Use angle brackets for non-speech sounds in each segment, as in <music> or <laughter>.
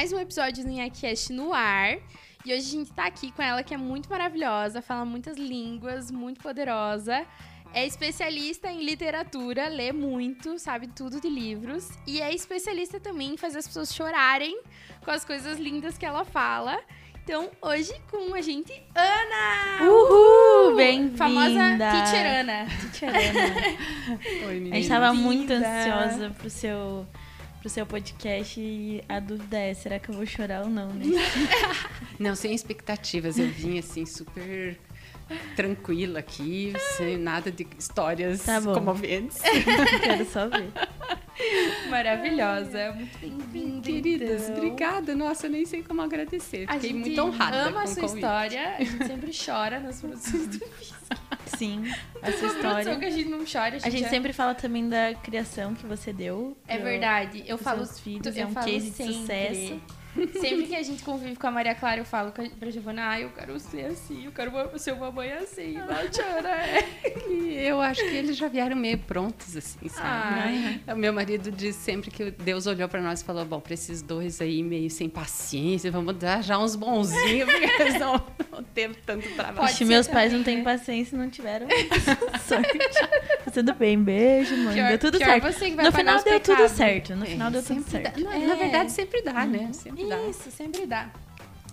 mais um episódio do Nhaquest no ar. E hoje a gente tá aqui com ela, que é muito maravilhosa, fala muitas línguas, muito poderosa. É especialista em literatura, lê muito, sabe tudo de livros. E é especialista também em fazer as pessoas chorarem com as coisas lindas que ela fala. Então, hoje com a gente, Ana! Uhul! Bem-vinda! Famosa Teacher Ana. Teacher Ana. <laughs> Oi, menina. A gente tava muito ansiosa pro seu, pro seu podcast e a dúvida é, será que eu vou chorar ou não, né? <laughs> Não, sem expectativas. Eu vim assim, super tranquila aqui, sem nada de histórias Tá comoventes. <laughs> Quero só ver. Maravilhosa. Muito bem-vinda. Queridas, então. obrigada. Nossa, eu nem sei como agradecer. A Fiquei gente muito honrada ama com a sua convite. história. A gente <laughs> sempre chora nas produções do Sim, essa produção que história. a gente não chora. A gente é- sempre fala também da criação que você deu. É verdade. Eu falo filhos, eu é um falo case de sempre. sucesso. Sempre que a gente convive com a Maria Clara, eu falo com a- pra Giovana, ah, eu quero ser assim, eu quero ser uma mãe assim, <laughs> Batiana, é. E eu acho que eles já vieram meio prontos, assim, sabe? Ai. O meu marido diz sempre que Deus olhou pra nós e falou: Bom, pra esses dois aí meio sem paciência, vamos dar já uns bonzinhos, porque <laughs> eles não, não teve tanto trabalho. Pode meus pais também, não têm né? paciência e não tiveram sorte. <laughs> Tá tudo bem, beijo, mãe. Pior- deu tudo certo. No pagar final deu tudo certo. No É, final deu tudo certo. dá. Na, É. na verdade, sempre dá, né? Sempre dá. Isso, sempre dá.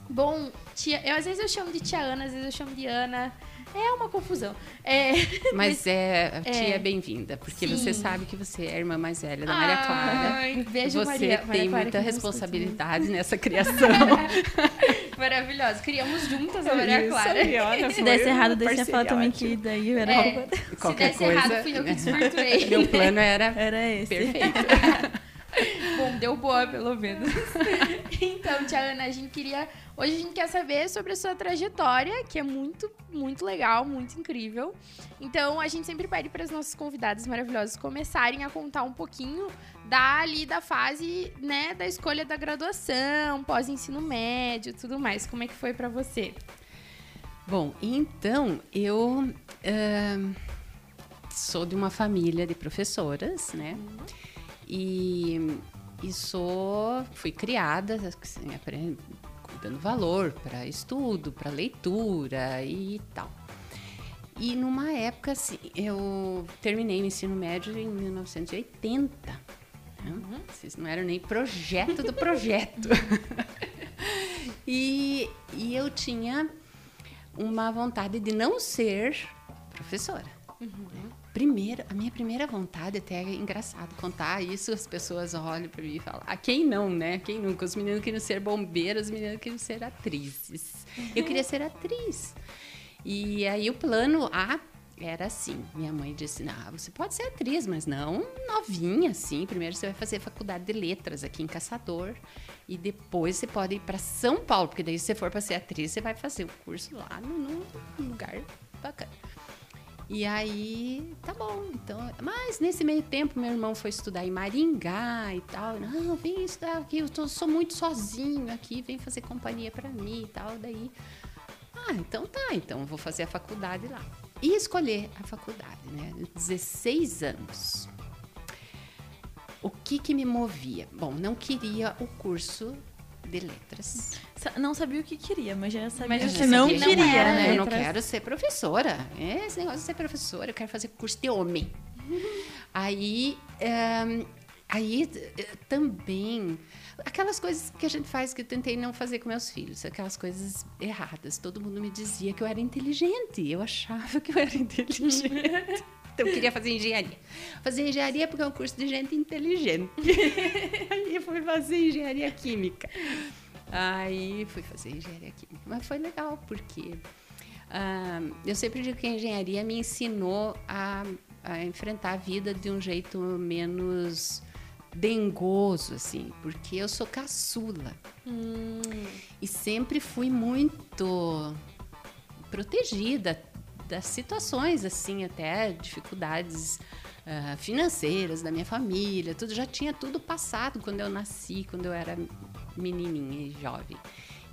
Bom, tia, eu, às vezes eu chamo de tia Ana, às vezes eu chamo de Ana. É uma confusão. É, <laughs> Mas é, a tia É. é bem-vinda, porque Sim. você sabe que você é a irmã mais velha da Maria Clara. Ai, beijo, você Maria. Maria tem Clara, muita responsabilidade nessa criação. <laughs> Maravilhosa. Criamos juntas a Maria Isso Clara. aí, olha, Se desse errado, parceria também ótima. que daí era É, se desse coisa, errado, fui eu que desvirtuei. Meu plano era Era esse. perfeito. <laughs> Bom, deu boa, pelo menos. <laughs> então, tia Ana, a gente queria. Hoje a gente quer saber sobre a sua trajetória, que é muito, muito legal, muito incrível. Então, a gente sempre pede para as nossas convidadas maravilhosas começarem a contar um pouquinho da ali da fase, né, da escolha da graduação, pós-ensino médio, tudo mais. Como é que foi para você? Bom, então eu ahn, sou de uma família de professoras, né? E, e sou, fui criada assim, dando valor para estudo, para leitura e tal. E numa época, assim, eu terminei o ensino médio em 1980. né? Vocês não eram nem projeto do projeto. <laughs> e, e eu tinha uma vontade de não ser professora. Primeiro, a minha primeira vontade, até é engraçado contar isso, as pessoas olham para mim e falam, ah, quem não, né? Quem nunca? Os meninos queriam ser bombeiros, os meninos queriam ser atrizes. Eu queria ser atriz. E aí o plano A era assim, minha mãe disse, não, você pode ser atriz, mas não novinha, assim. Lugar você vai fazer faculdade de letras aqui em Caçador e depois você pode ir para São Paulo, porque daí se você for para ser atriz, você vai fazer o curso lá num lugar bacana. E aí, tá bom. Então, mas nesse meio tempo, meu irmão foi estudar em Maringá e tal. Não, vem estudar aqui, eu tô, sou muito sozinho aqui, vem fazer companhia para mim e tal. Daí, ah, então tá, então vou fazer a faculdade lá. E escolher a faculdade, né? 16 anos. O que que me movia? Bom, não queria o curso de letras. Não sabia o que queria, mas já sabia Mas que não que não queria, era, né? Eu não quero ser professora. Esse negócio de ser professora, eu quero fazer curso de homem. <laughs> Aí, ehm, aí eh, também, aquelas coisas que a gente faz que eu tentei não fazer com meus filhos, aquelas coisas erradas. Todo mundo me dizia que eu era inteligente, eu achava que eu era <laughs> inteligente. Eu queria fazer engenharia. Fazer engenharia porque é um curso de gente inteligente. <laughs> Aí fui fazer engenharia química. Aí fui fazer engenharia química. Mas foi legal, porque ah, eu sempre digo que a engenharia me ensinou a, a enfrentar a vida de um jeito menos dengoso, assim, porque eu sou caçula. E sempre fui muito protegida das situações, assim, até dificuldades ah, financeiras da minha família, tudo já tinha tudo passado quando eu nasci, quando eu era menininha e jovem.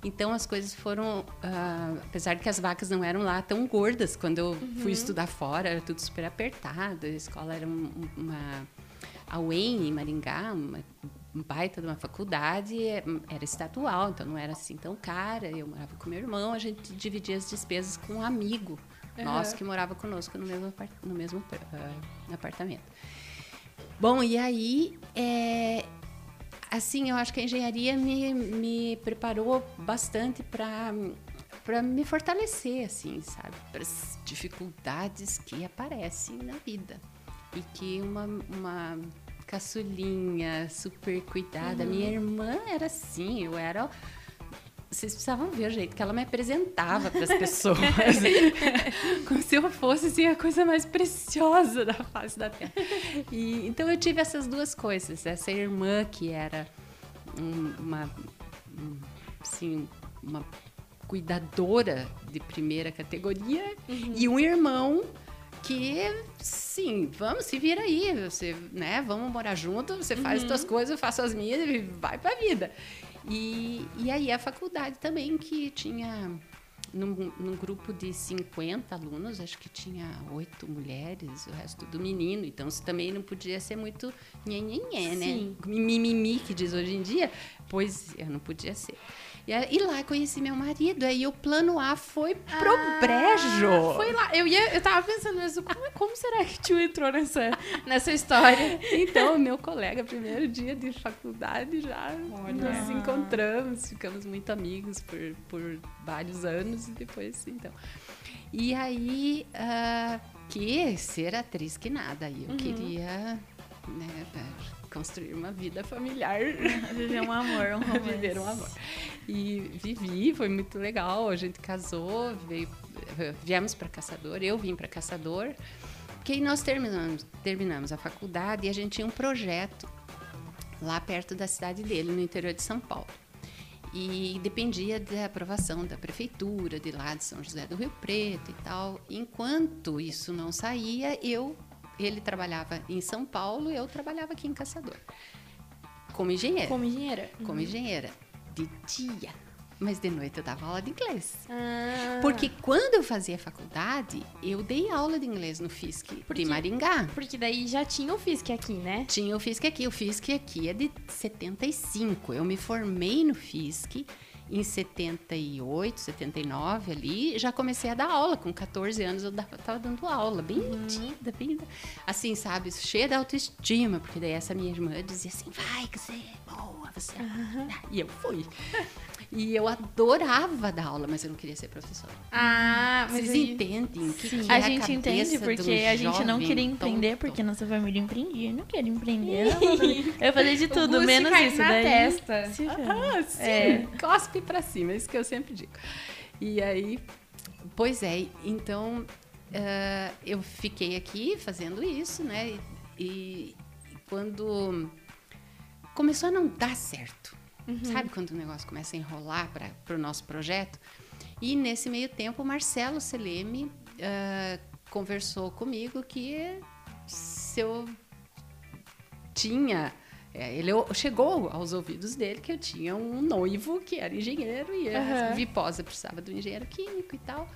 Então as coisas foram, ah, apesar de que as vacas não eram lá tão gordas, quando eu fui estudar fora era tudo super apertado, a escola era um- uma a UEM em Maringá, uma baita de uma faculdade, é, era estadual, então não era assim tão cara. Eu morava com meu irmão, a gente dividia as despesas com um amigo uhum. nosso que morava conosco no mesmo, no mesmo uh, apartamento. Bom, e aí, é, assim, eu acho que a engenharia me, me preparou bastante para para me fortalecer, assim, sabe? Para as dificuldades que aparecem na vida. E que uma, uma caçulinha super cuidada, uhum. minha irmã era assim, eu era vocês precisavam ver o jeito que ela me apresentava para as <laughs> pessoas. <laughs> Como se eu fosse assim, a coisa mais preciosa da face da terra. E, então eu tive essas duas coisas. Essa irmã que era uma, assim, uma cuidadora de primeira categoria uhum. e um irmão que sim, vamos se vira aí, você, né, vamos morar junto, você faz uhum. as suas coisas, eu faço as minhas e vai para a vida. E, e aí a faculdade também, que tinha num, num, grupo de 50 alunos, acho que tinha oito mulheres, o resto do menino. Então, isso também não podia ser muito nhenhenhé, né? Mimimi, que diz hoje em dia. Pois eu não podia ser. E, e lá conheci meu marido. Aí o plano A foi pro ah, brejo. Foi lá. Eu, ia, eu tava pensando, mas como, como será que tio entrou nessa, nessa história? Então, meu colega, primeiro dia de faculdade, já Olha. nos encontramos, ficamos muito amigos por, por vários anos e depois, então. E aí, uh, que ser atriz que nada. Aí eu uhum. queria né, construir uma vida familiar. <laughs> Viver um amor, um romance. <laughs> Viver um amor. E vivi, foi muito legal. A gente casou, veio, viemos para Caçador, eu vim para Caçador. Porque aí nós terminamos, terminamos a faculdade e a gente tinha um projeto lá perto da cidade dele, no interior de São Paulo. E dependia da aprovação da prefeitura de lá de São José do Rio Preto e tal. Enquanto isso não saía, eu ele trabalhava em São Paulo e eu trabalhava aqui em Caçador. Como engenheira. Como engenheira. Como uhum. engenheira. De dia. Mas de noite eu dava aula de inglês. Ah. Porque quando eu fazia faculdade, eu dei aula de inglês no FISC porque, de Maringá. Porque daí já tinha o FISC aqui, né? Tinha o FISC aqui. O FISC aqui é de 75. Eu me formei no FISC em 78, 79 ali, já comecei a dar aula. Com 14 anos eu estava dando aula, bem uhum. metida, bem. Assim, sabe? Cheia de autoestima, porque daí essa minha irmã dizia assim: vai, que você é boa, É uhum. E eu fui. E eu adorava dar aula, mas eu não queria ser professora. Ah, mas Vocês aí... entendem? Que, que a é gente a entende porque a gente não queria empreender, tonto. porque nossa família empreendia. Eu não queria empreender. <laughs> eu fazer de tudo, menos isso. Na daí, testa. Se ah, sim. É. Cospe pra cima, é isso que eu sempre digo. E aí, pois é, então uh, eu fiquei aqui fazendo isso, né? E, e quando começou a não dar certo, Uhum. Sabe quando o negócio começa a enrolar para o nosso projeto? E nesse meio tempo, o Marcelo Seleme uh, conversou comigo que se eu tinha. É, ele chegou aos ouvidos dele que eu tinha um noivo que era engenheiro e a uhum. Viposa precisava do engenheiro químico e tal.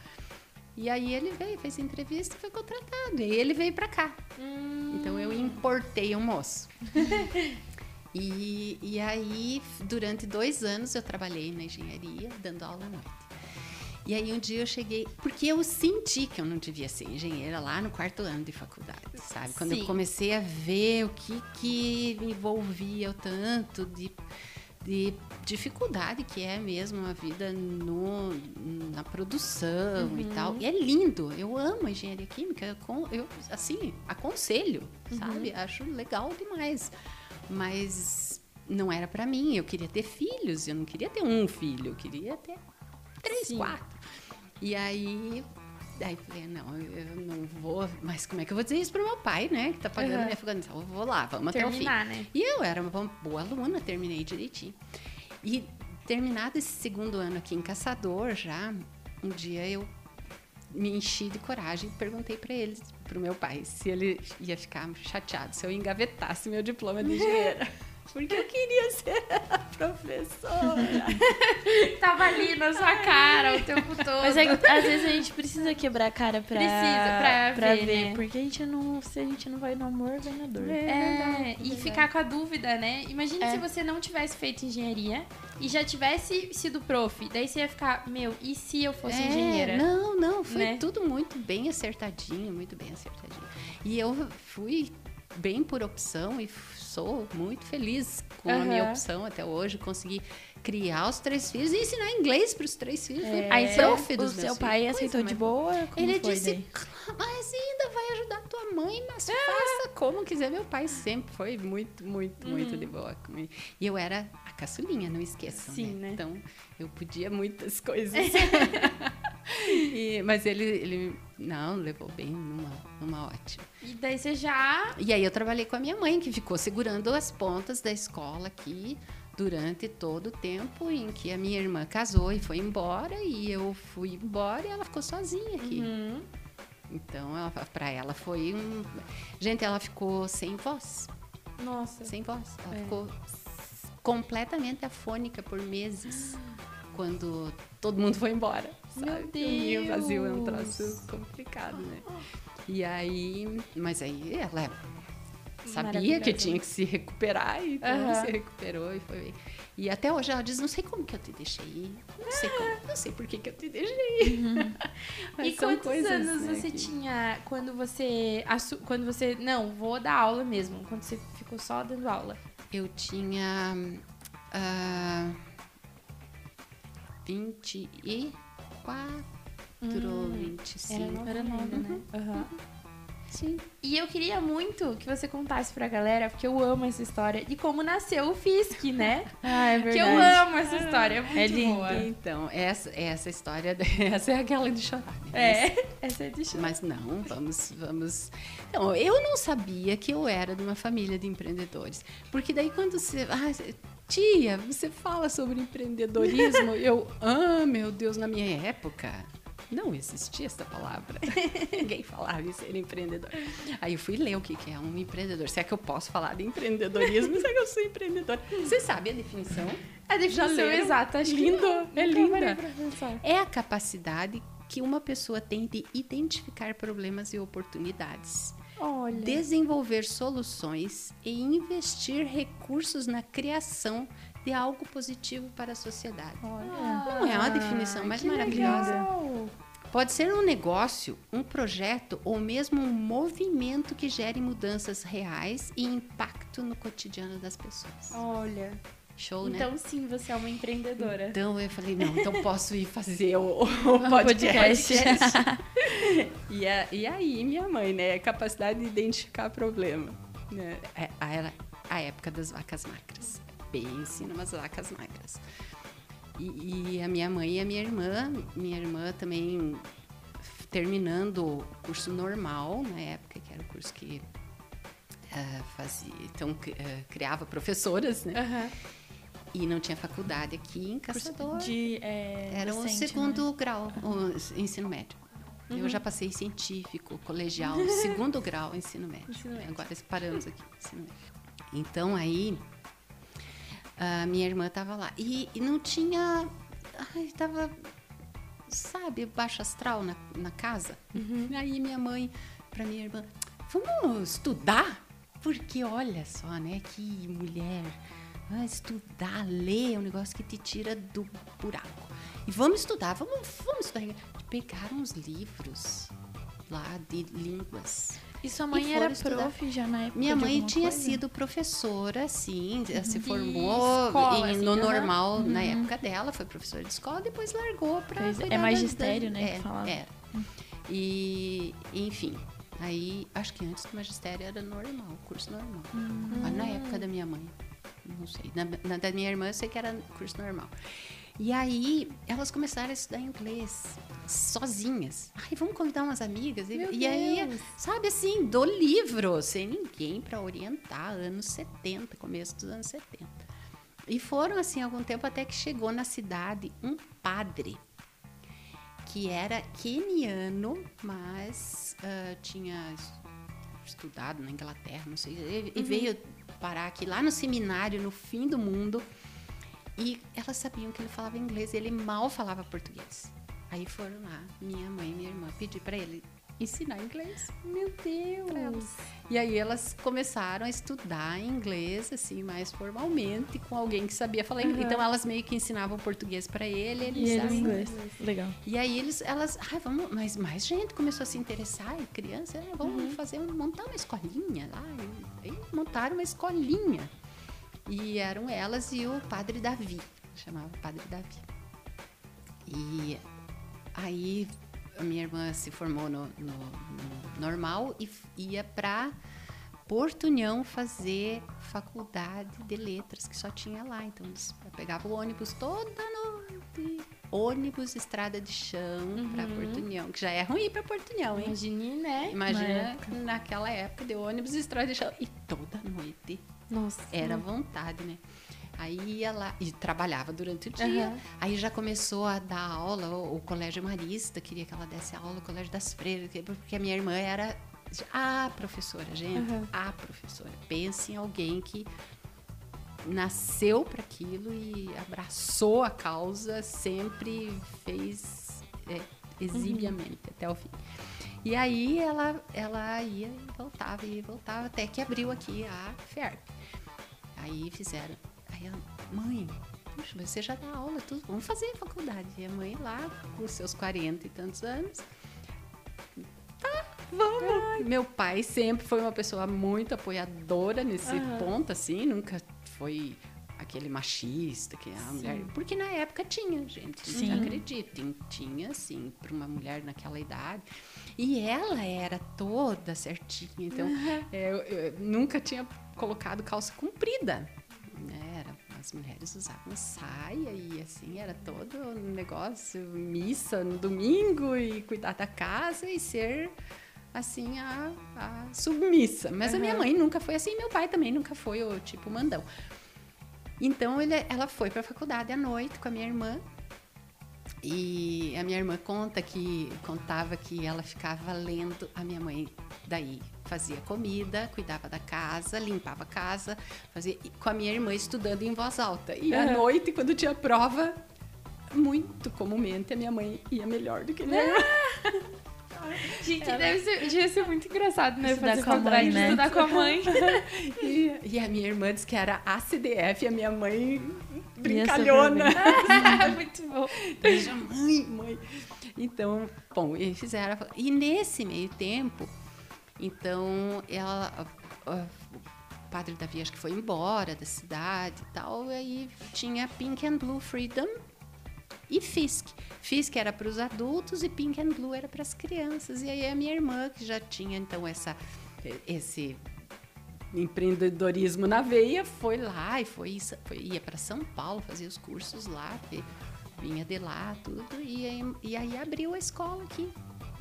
E aí ele veio, fez entrevista e foi contratado. E ele veio para cá. Hum. Então eu importei um moço. <laughs> E, e aí, durante dois anos, eu trabalhei na engenharia, dando aula à noite. E aí um dia eu cheguei, porque eu senti que eu não devia ser engenheira lá no quarto ano de faculdade, sabe? Quando Sim. eu comecei a ver o que que me envolvia o tanto de, de dificuldade que é mesmo a vida no, na produção uhum. e tal. E é lindo, eu amo a engenharia química, eu, eu assim, aconselho, uhum. sabe? Acho legal demais mas não era para mim. Eu queria ter filhos, eu não queria ter um filho, eu queria ter três, Sim. quatro. E aí, aí falei, não, eu não vou, mas como é que eu vou dizer isso pro meu pai, né? Que tá pagando uhum. minha faculdade. Eu vou lá, vamos Terminar, até o fim. Né? E eu era uma boa aluna, terminei direitinho. E terminado esse segundo ano aqui em Caçador já, um dia eu me enchi de coragem e perguntei para ele, para o meu pai, se ele ia ficar chateado se eu engavetasse meu diploma de engenheira. <laughs> porque eu queria ser a professora. <laughs> Tava ali na sua cara o tempo todo. Mas é, que, às vezes a gente precisa quebrar a cara pra, Precisa, pra pra ver, ver. né? Porque a gente não. Se a gente não vai no amor, vai na dor. É, e ficar com a dúvida, né? Imagine É. se você não tivesse feito engenharia e já tivesse sido prof. Daí você ia ficar, meu, e se eu fosse É, engenheira? Não, não, foi Né? tudo muito bem acertadinho, muito bem acertadinho. E eu fui bem por opção e sou muito feliz com a minha opção até hoje. Consegui criar os três filhos e ensinar inglês para os três filhos. Fui Aí seu, prof o seu pai filhos. aceitou de boa? Como Ele foi disse, daí? "Claro, mas ainda vai ajudar tua mãe, mas Ah. faça como quiser. Meu pai sempre foi muito, muito, muito Uhum. de boa comigo. E eu era a caçulinha, não esqueçam, Sim, né? Então, eu podia muitas <laughs> coisas. <laughs> E- mas ele, ele, não, levou bem numa, numa ótima. E daí você já. E aí eu trabalhei com a minha mãe, que ficou segurando as pontas da escola aqui durante todo o tempo em que a minha irmã casou e foi embora e eu fui embora e ela ficou sozinha aqui. Uhum. Então, para ela foi um. Gente, ela ficou sem voz. Nossa. Sem voz. Ela É. ficou completamente afônica por meses. Quando todo mundo foi embora. Meu Sabe? O ninho vazio é um Deus. troço complicado, né? E aí. Mas aí ela sabia que tinha que se recuperar e então Aham. se recuperou e foi bem. E até hoje ela diz, não sei como que eu te deixei ir. Não sei como, não sei por que, que eu te deixei ir. <laughs> Mas E quantos coisas, anos né, você que- tinha quando você. Quando você. Não, vou dar aula mesmo. Quando você ficou só dando aula. Eu tinha ah, 24, Hum, 25. Era nova nova, né? Aham. Sim. E eu queria muito que você contasse pra galera, porque eu amo essa história, de como nasceu o Fisk, né? <laughs> Ah, é verdade. que eu amo essa história, é muito É boa. Então, essa, essa história, <laughs> essa é aquela de chorar. né? É, essa é de chorar. Mas não, vamos, vamos. Não, eu não sabia que eu era de uma família de empreendedores. Porque daí quando você. Ah, tia, você fala sobre empreendedorismo, <laughs> eu. Ah, meu Deus, na minha época. Não existia essa palavra. <laughs> Ninguém falava em ser empreendedor. Aí eu fui ler o que que é um empreendedor. Se é que eu posso falar de empreendedorismo, se é que eu sou empreendedor. Você sabe a definição? A definição exata, acho Lindo, é linda. É a capacidade que uma pessoa tem de identificar problemas e oportunidades Olha. desenvolver soluções e investir recursos na criação de algo positivo para a sociedade. Olha. Não é uma definição mais maravilhosa? Legal. Pode ser um negócio, um projeto ou mesmo um movimento que gere mudanças reais e impacto no cotidiano das pessoas. Olha. Show, né? Então sim, você é uma empreendedora. Então eu falei, não, então posso ir fazer o, o <laughs> podcast. podcast. <laughs> e, a- e aí, minha mãe, né? Capacidade de identificar problema. Né? É, a, a época das vacas magras. Pense numas vacas magras. E, e a minha mãe e a minha irmã, minha irmã também terminando o curso normal, na época, que era o curso que ah, fazia, então ah, criava professoras, né? Aham. E não tinha faculdade aqui em Caçador. De, é, Era o docente, segundo né? grau, o ensino médio. Uhum. Eu já passei científico, colegial, segundo grau, ensino médio. Ensino médio. Agora paramos aqui, ensino médio. Então aí, a minha irmã estava lá. E, e não tinha. Ai, tava. Sabe, baixo astral na, na casa. Uhum. Aí minha mãe, para minha irmã, vamos estudar? Porque olha só, né, que mulher. Ah, estudar, ler é um negócio que te tira do buraco. E vamos estudar, vamos, vamos estudar. Pegaram os livros lá de línguas. E sua mãe foram era estudar. prof já na época Minha mãe tinha coisa? sido professora, sim, se formou escola, em- assim, no normal na época dela, foi professora de escola, depois largou para é, é magistério, né, que falava. É. E, enfim, aí acho que antes do magistério era normal, curso normal. Hum. Mas na época da minha mãe, não sei. Na, na da minha irmã eu sei que era curso normal. E aí elas começaram a estudar inglês sozinhas. Ai, vamos convidar umas amigas. E, Meu e aí, Deus. sabe assim, do livro, sem ninguém para orientar, anos 70, começo dos anos 70. E foram assim algum tempo até que chegou na cidade um padre que era queniano, mas ah, tinha es- estudado na Inglaterra, não sei, e, e veio parar aqui lá no seminário, no fim do mundo. E elas sabiam que ele falava inglês, ele mal falava português. Aí foram lá, minha mãe e minha irmã, pedir para ele ensinar inglês. Meu Deus! E aí elas começaram a estudar inglês, assim, mais formalmente, com alguém que sabia falar inglês. Uhum. Então elas meio que ensinavam português para ele, ele e ele inglês. Legal. E aí eles, elas, ah, vamos, mas mais gente começou a se interessar, e criança, ah, vamos uhum. fazer, montar uma escolinha lá. E, e montaram uma escolinha. E eram elas e o padre Davi, chamava Padre Davi. E aí a minha irmã se formou no, no, no normal e ia para Porto União fazer faculdade de letras, que só tinha lá. Então, eles pegavam o ônibus toda noite. Ônibus, estrada de chão uhum. para Porto União, que já é ruim para Porto União, hein? Imagine, né? Imagina época. naquela época de ônibus, estrada de chão. E toda noite. Nossa. Era vontade, né? Aí ia lá e trabalhava durante o dia. Uhum. Aí já começou a dar aula, o, o, colégio marista queria que ela desse aula, o colégio das freiras, porque a minha irmã era a professora, gente, uhum. a professora. Pense em alguém que nasceu para aquilo e abraçou a causa, sempre fez é, exibiamente uhum. até o fim. E aí ela, ela ia e voltava, e voltava, até que abriu aqui a FERP. Aí fizeram Aí ela, mãe, puxa, você já dá aula, tudo, vamos fazer faculdade. E a mãe lá, com seus 40 e tantos anos, vamos. Ai. Meu pai sempre foi uma pessoa muito apoiadora nesse uhum. ponto, assim, nunca foi aquele machista que a mulher. Porque na época tinha, gente. Sim. Acreditem, tinha, assim, para uma mulher naquela idade. E ela era toda certinha. Então, uhum. eu, eu, nunca tinha colocado calça comprida né? Era, as mulheres usavam saia e assim era todo um negócio, missa no domingo e cuidar da casa e ser assim a, a submissa. Mas uhum. a minha mãe nunca foi assim, meu pai também nunca foi o tipo mandão. Então ele, ela foi para a faculdade à noite com a minha irmã e a minha irmã conta que contava que ela ficava lendo a minha mãe daí fazia comida, cuidava da casa, limpava a casa, fazia com a minha irmã estudando em voz alta. E à noite, quando tinha prova, muito comumente a minha mãe ia melhor do que minha irmã. <laughs> <laughs> Gente, deve ser, devia ser muito engraçado, né? Estudar com a mãe, né? Estudar com a mãe. <laughs> e, e, a minha irmã disse que era ACDF a minha mãe brincalhona. <laughs> muito bom. Beija mãe, mãe. Então, bom, e fizeram. E nesse meio tempo, então, ela, o padre Davi acho que foi embora da cidade e tal, e aí tinha Pink and Blue Freedom e Fisk. Fisk era para os adultos e Pink and Blue era para as crianças. E aí a minha irmã, que já tinha então essa esse empreendedorismo na veia, foi lá e foi, foi ia para São Paulo fazer os cursos lá, vinha de lá tudo e aí, e aí abriu a escola aqui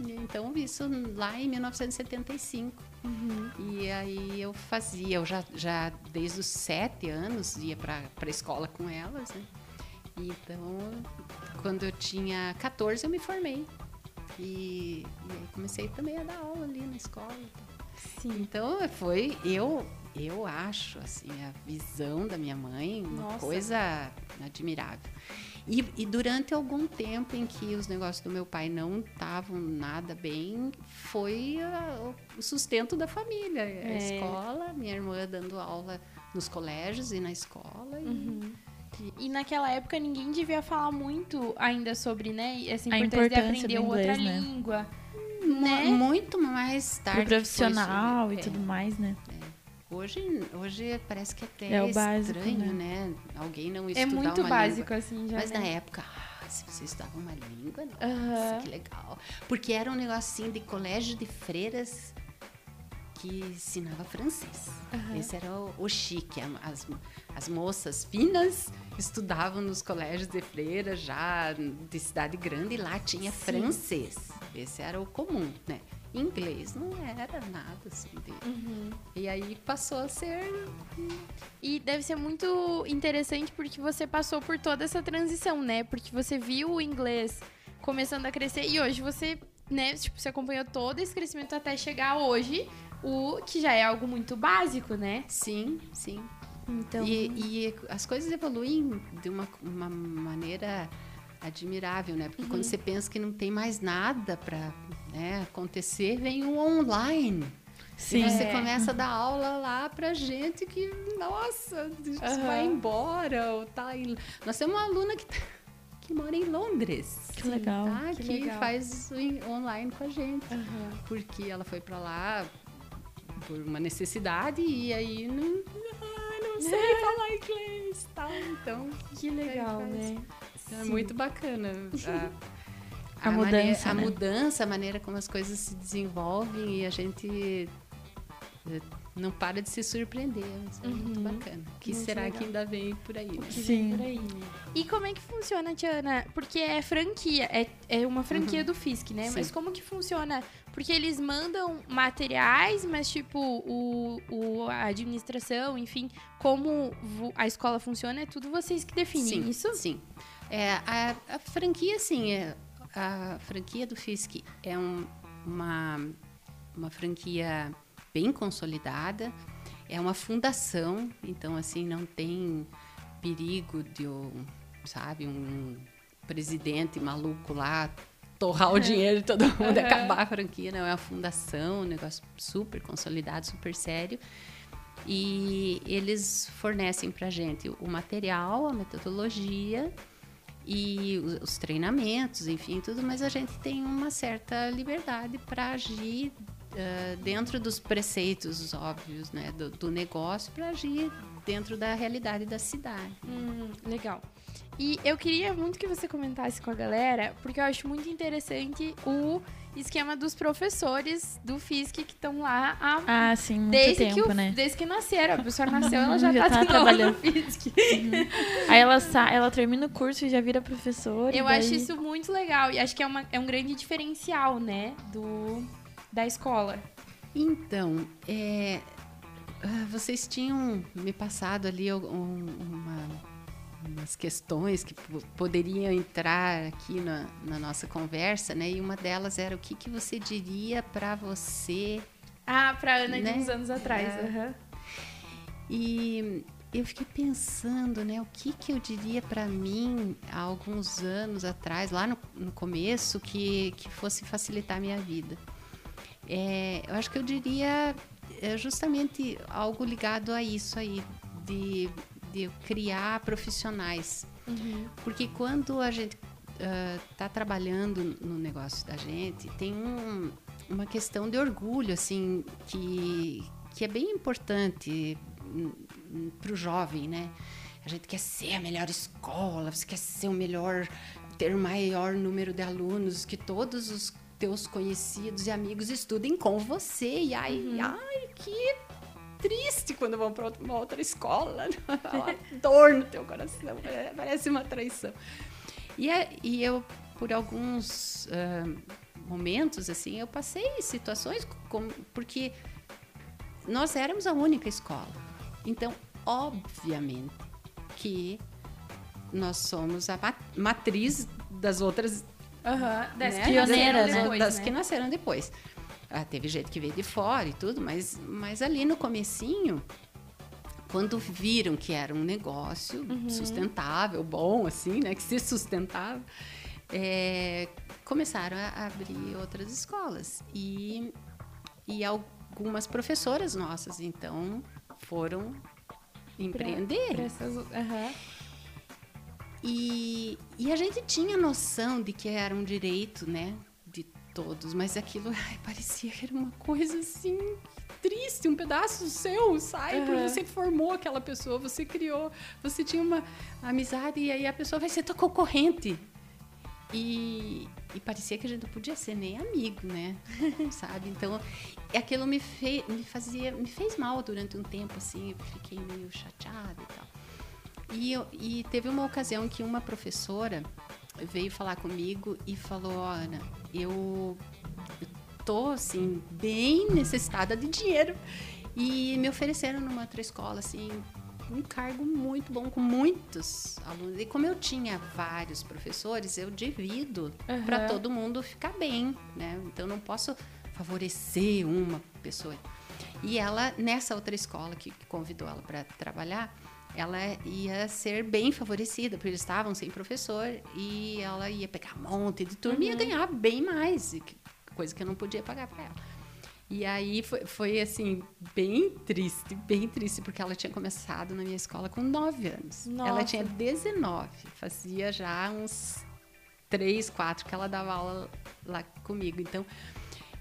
então, isso lá em 1975. Uhum. E aí eu fazia, eu já, já desde os sete anos ia para a escola com elas, né? Então, quando eu tinha 14, eu me formei. E, e aí comecei também a dar aula ali na escola. Sim. Então, foi, eu, eu acho, assim, a visão da minha mãe uma Nossa. coisa admirável. E, e, durante algum tempo em que os negócios do meu pai não estavam nada bem, foi a, o sustento da família. É. A escola, minha irmã dando aula nos colégios e na escola. Uhum. E, e, naquela época ninguém devia falar muito ainda sobre né, essa importância, importância de aprender inglês, outra né? língua. Né? Muito mais tarde. Pro profissional e é. tudo mais, né? Hoje, hoje parece que até é, o básico, estranho, né? né? Alguém não estudar É muito básico, língua. assim, já. Mas né? na época, ah, se você estudava uma língua, nossa, que legal. Porque era um negocinho de colégio de freiras que ensinava francês. Uhum. Esse era o, o chique. As, as moças finas estudavam nos colégios de freiras já de cidade grande e lá tinha Sim. francês. Esse era o comum, né? Inglês não era nada assim dele. Uhum. E aí passou a ser. E deve ser muito interessante porque você passou por toda essa transição, né? Porque você viu o inglês começando a crescer e hoje você né, tipo, você acompanhou todo esse crescimento até chegar hoje, o que já é algo muito básico, né? Sim, sim. Então, E, e as coisas evoluem de uma, uma maneira admirável, né? Porque quando você pensa que não tem mais nada para acontecer, vem o online. Sim. E você É. começa a dar aula lá pra gente que, nossa, Aham. vai embora. Ou tá em... Nós temos uma aluna que, tá- que mora em Londres. Que legal. Tá? Que Que, legal. faz online com a gente. Aham. Porque ela foi pra lá por uma necessidade e aí não, ah, não sei falar inglês. Tá? Então, que legal, né? é Sim. muito bacana. A, <laughs> A mudança, maneira, a né? mudança, a maneira como as coisas se desenvolvem e a gente eh, não para de se surpreender. Isso é muito Uhum. bacana. O que Muito será legal. que ainda vem por aí? né? Sim. vem por aí. E como é que funciona, Tiana? Porque é franquia, é, é uma franquia do FISC, né? Sim. Mas como que funciona? Porque eles mandam materiais, mas tipo, o, o, a administração, enfim, como a escola funciona, é tudo vocês que definem sim, isso? Sim. É, a, a franquia, sim, é, a franquia do FISC é um- uma, uma franquia bem consolidada, é uma fundação, então, assim, não tem perigo de, um, sabe, um presidente maluco lá torrar o dinheiro de todo mundo e acabar a franquia, não, é uma fundação, um negócio super consolidado, super sério. E eles fornecem para gente o material, a metodologia e os, os treinamentos, enfim, tudo, mas a gente tem uma certa liberdade para agir ah, dentro dos preceitos óbvios né, do, do negócio, para agir dentro da realidade da cidade. Hum, legal. E eu queria muito que você comentasse com a galera, porque eu acho muito interessante o esquema dos professores do FISC que estão lá há Ah, sim, muito desde, tempo, que o, né? desde que nasceram. A pessoa nasceu, ela <laughs> já, Já tá, tá trabalhando no FISC. Aí ela, ela termina o curso e já vira professora. Eu daí- acho isso muito legal e acho que é, uma, é um grande diferencial, né, do, da escola. Então, é, ah, vocês tinham me passado ali um- uma- umas questões que po- poderiam entrar aqui na, na nossa conversa, né? E uma delas era o que, que você diria para você Ah, pra Ana de Né? uns anos atrás. É. aham. E eu fiquei pensando, né, o que, que eu diria para mim há alguns anos atrás, lá no, no começo, que, que fosse facilitar a minha vida. É, eu acho que eu diria é, justamente algo ligado a isso aí, de, de criar profissionais. Uhum. Porque quando a gente está trabalhando no negócio da gente, tem um- uma questão de orgulho, assim, que, que é bem importante para o jovem, né? A gente quer ser a melhor escola, você quer ser o melhor, ter o maior número de alunos, que todos os teus conhecidos e amigos estudem com você. E ai, ai, que triste quando vão para uma outra escola. <laughs> uma dor no teu coração, é, parece uma traição. E, é- e eu, por alguns ah, momentos, assim, eu passei situações como, porque nós éramos a única escola. Então, obviamente que nós somos a ma- matriz das outras Aham. Das né? que Pioneira, nasceram né? depois, das né? que nasceram depois. Ah, teve gente que veio de fora e tudo, mas, mas ali no comecinho, quando viram que era um negócio Uhum. sustentável, bom, assim, né? Que se sustentava, é, começaram a abrir outras escolas. E, e algumas professoras nossas, então, foram empreender. Pra essas- aham. E, e a gente tinha noção de que era um direito, né, de todos, mas aquilo <laughs> ai, parecia que era uma coisa assim triste, um pedaço seu, sai, porque Aham. você formou aquela pessoa, você criou, você tinha uma amizade e aí a pessoa vai ser tua concorrente. E, e parecia que a gente não podia ser nem amigo, né? <laughs> Sabe? Então, aquilo me, fe, me fazia, me fez mal durante um tempo, assim, eu fiquei meio chateada e tal. E, eu- e teve uma ocasião que uma professora veio falar comigo e falou, "Ó, Ana, eu eu tô, assim, bem necessitada de dinheiro. E me ofereceram numa outra escola, assim, um cargo muito bom com muitos alunos. E como eu tinha vários professores, eu divido Aham. para todo mundo ficar bem, né? Então não posso favorecer uma pessoa. E ela nessa outra escola que, que convidou ela para trabalhar, ela ia ser bem favorecida, porque eles estavam sem professor e ela ia pegar um monte de turma e ia ganhar bem mais, coisa que eu não podia pagar para ela. E aí foi, foi, assim, bem triste, bem triste, porque ela tinha começado na minha escola com 9 anos. Nossa. Ela tinha 19, fazia já uns 3, 4 que ela dava aula lá comigo. Então,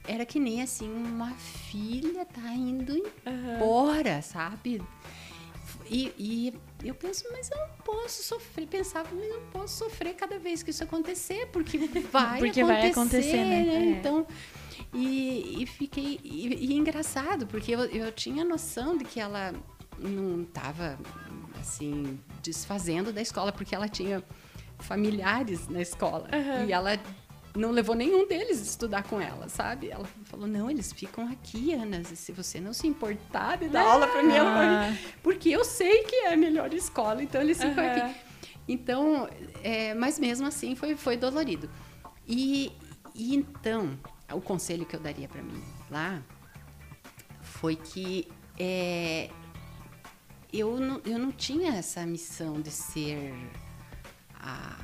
era que nem assim, uma filha tá indo embora, sabe? E, e eu penso, mas eu não posso sofrer. Pensava, mas eu não posso sofrer cada vez que isso acontecer, porque <laughs> vai Porque acontecer. vai acontecer, né? É. Então, e, e fiquei. E, e engraçado, porque eu, eu tinha noção de que ela não estava, assim, desfazendo da escola, porque ela tinha familiares na escola. E ela não levou nenhum deles estudar com ela, sabe? Ela falou: não, eles ficam aqui, Ana. Se você não se importar de dar aula para mim, ela Ah. vai- <laughs> porque eu sei que é a melhor escola, então eles ficam aqui. Então, é, mas mesmo assim foi, foi dolorido. E, e então, o conselho que eu daria para mim lá foi que é, eu, não, eu não tinha essa missão de ser a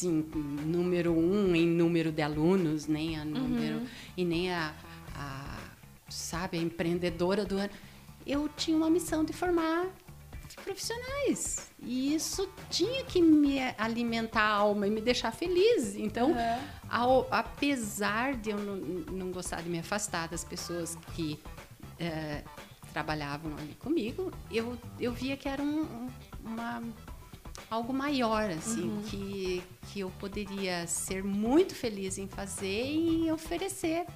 sim, número um em número de alunos, nem a número e nem a, a sabe a empreendedora do ano. Eu tinha uma missão de formar profissionais e isso tinha que me alimentar a alma e me deixar feliz. Então, ao- apesar de eu não, não gostar de me afastar das pessoas que eh, trabalhavam ali comigo, eu, eu via que era um, um- uma, algo maior, assim, que, que eu poderia ser muito feliz em fazer e oferecer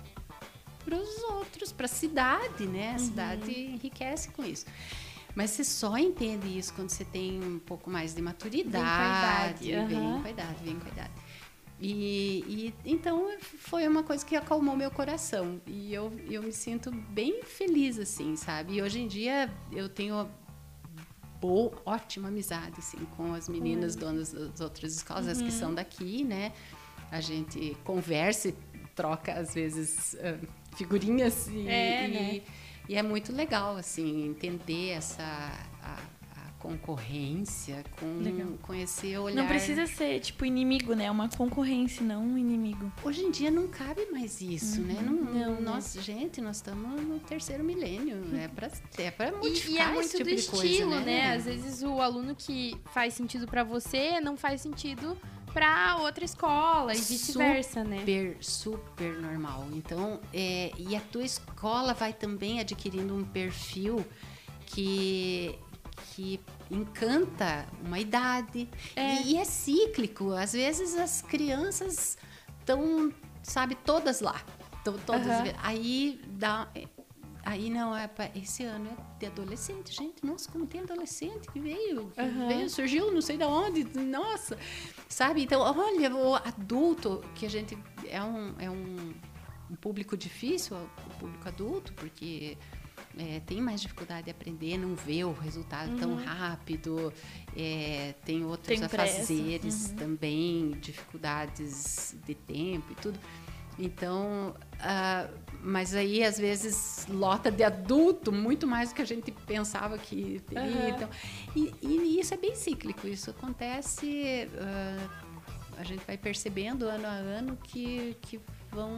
para os outros, para a cidade, né? A cidade enriquece com isso. Mas você só entende isso quando você tem um pouco mais de maturidade. idade, Vem aham. com a idade, vem com a idade. E, e então foi uma coisa que acalmou meu coração. E eu, eu me sinto bem feliz, assim, sabe? E hoje em dia eu tenho boa, ótima amizade, assim, com as meninas donas das outras escolas, as que são daqui, né? A gente conversa e troca, às vezes, ah, figurinhas e É, e- né? e é muito legal, assim, entender essa a concorrência com, Legal. com esse olhar. Não precisa ser, tipo, inimigo, né? É uma concorrência, não um inimigo. Hoje em dia não cabe mais isso, né? Não, Não, né? nós, gente, nós estamos no terceiro milênio. É para é pra E, modificar e é esse muito tipo do de estilo, coisa, né? Às vezes o aluno que faz sentido pra você não faz sentido pra outra escola e vice-versa, né? super, super normal. Então, é, e a tua escola vai também adquirindo um perfil que que encanta uma idade É. E, e é cíclico. Às vezes as crianças estão, sabe, todas lá, Tão todas. Aham. Aí dá Aí não, é pra- esse ano é de adolescente, gente. Nossa, como tem adolescente que veio, que Aham. veio, surgiu, não sei de onde, nossa. Sabe? Então, olha, o adulto, que a gente é um, é um, um público difícil, o público adulto, porque é, tem mais dificuldade de aprender, não vê o resultado tão rápido, é, tem outros Tem afazeres também, dificuldades de tempo e tudo. Então, ah, mas aí às vezes lota de adulto, muito mais do que a gente pensava que teria. Aham. Então, e, e isso é bem cíclico, isso acontece, ah, a gente vai percebendo ano a ano que, que vão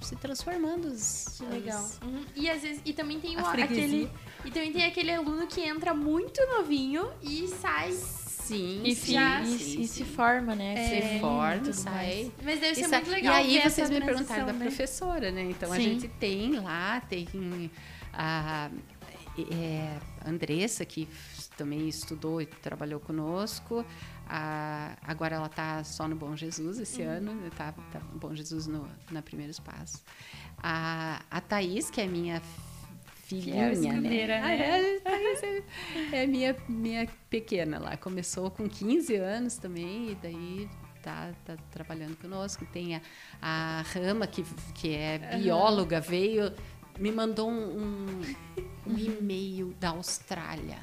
se transformando. Que legal. as- Uhum. E às vezes e também tem A o, aquele e também tem aquele aluno que entra muito novinho e sai. Sim, E, sim, Já- e- sim, e sim. se forma, né? se Sim, forma, sai. Mas deve ser Isso- muito legal. E aí ver vocês essa me perguntaram da né? professora, né? Então a Sim. gente tem lá, tem a é, Andressa, que também estudou e trabalhou conosco. A- agora ela está só no Bom Jesus esse Uhum. ano, está tá no Bom Jesus no, na Primeiros Passos. A, a Thaís, que é minha filhinha, Fiel escudeira, né? né? Ah, é, Thaís é, é minha, minha pequena lá. Começou com 15 anos também, e daí tá, tá trabalhando conosco. Tem a, a Rama, que, que é bióloga, veio, me mandou um, um, um e-mail da Austrália.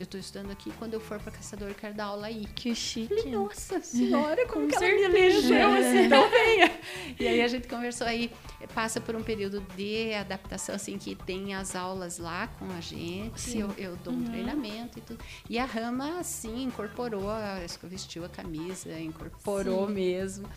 Eu estou estudando aqui, quando eu for para Caçador, eu quero dar aula aí. Que chique. Falei, nossa senhora, como Com que ela me certeza. elegeu assim, então venha. E aí a gente conversou aí, passa por um período de adaptação, assim, que tem as aulas lá com a gente, eu, eu dou um treinamento e tudo. E a Rama, assim, incorporou, a- vestiu a camisa, incorporou mesmo.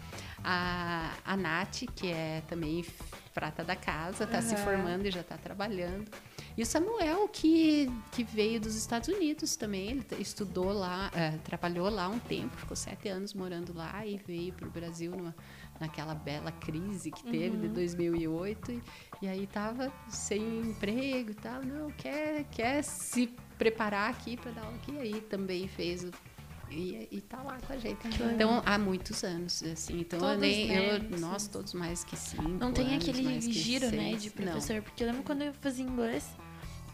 A, a Nath, que é também prata da casa, está se Aham. formando e já está trabalhando. E o Samuel, que, que veio dos Estados Unidos também, ele estudou lá, eh, trabalhou lá um tempo, ficou sete anos morando lá e veio para o Brasil numa, naquela bela crise que teve de 2008. E, e aí estava sem emprego e tal. Não, quer, quer se preparar aqui para dar aula aqui. E aí também fez o. E, e tá lá com a gente. Então, há muitos anos, assim. Então, eu Todos, nem, né, eu, nós todos mais que cinco Não tem anos, aquele giro, né, de Não. professor. Porque eu lembro quando eu fazia inglês,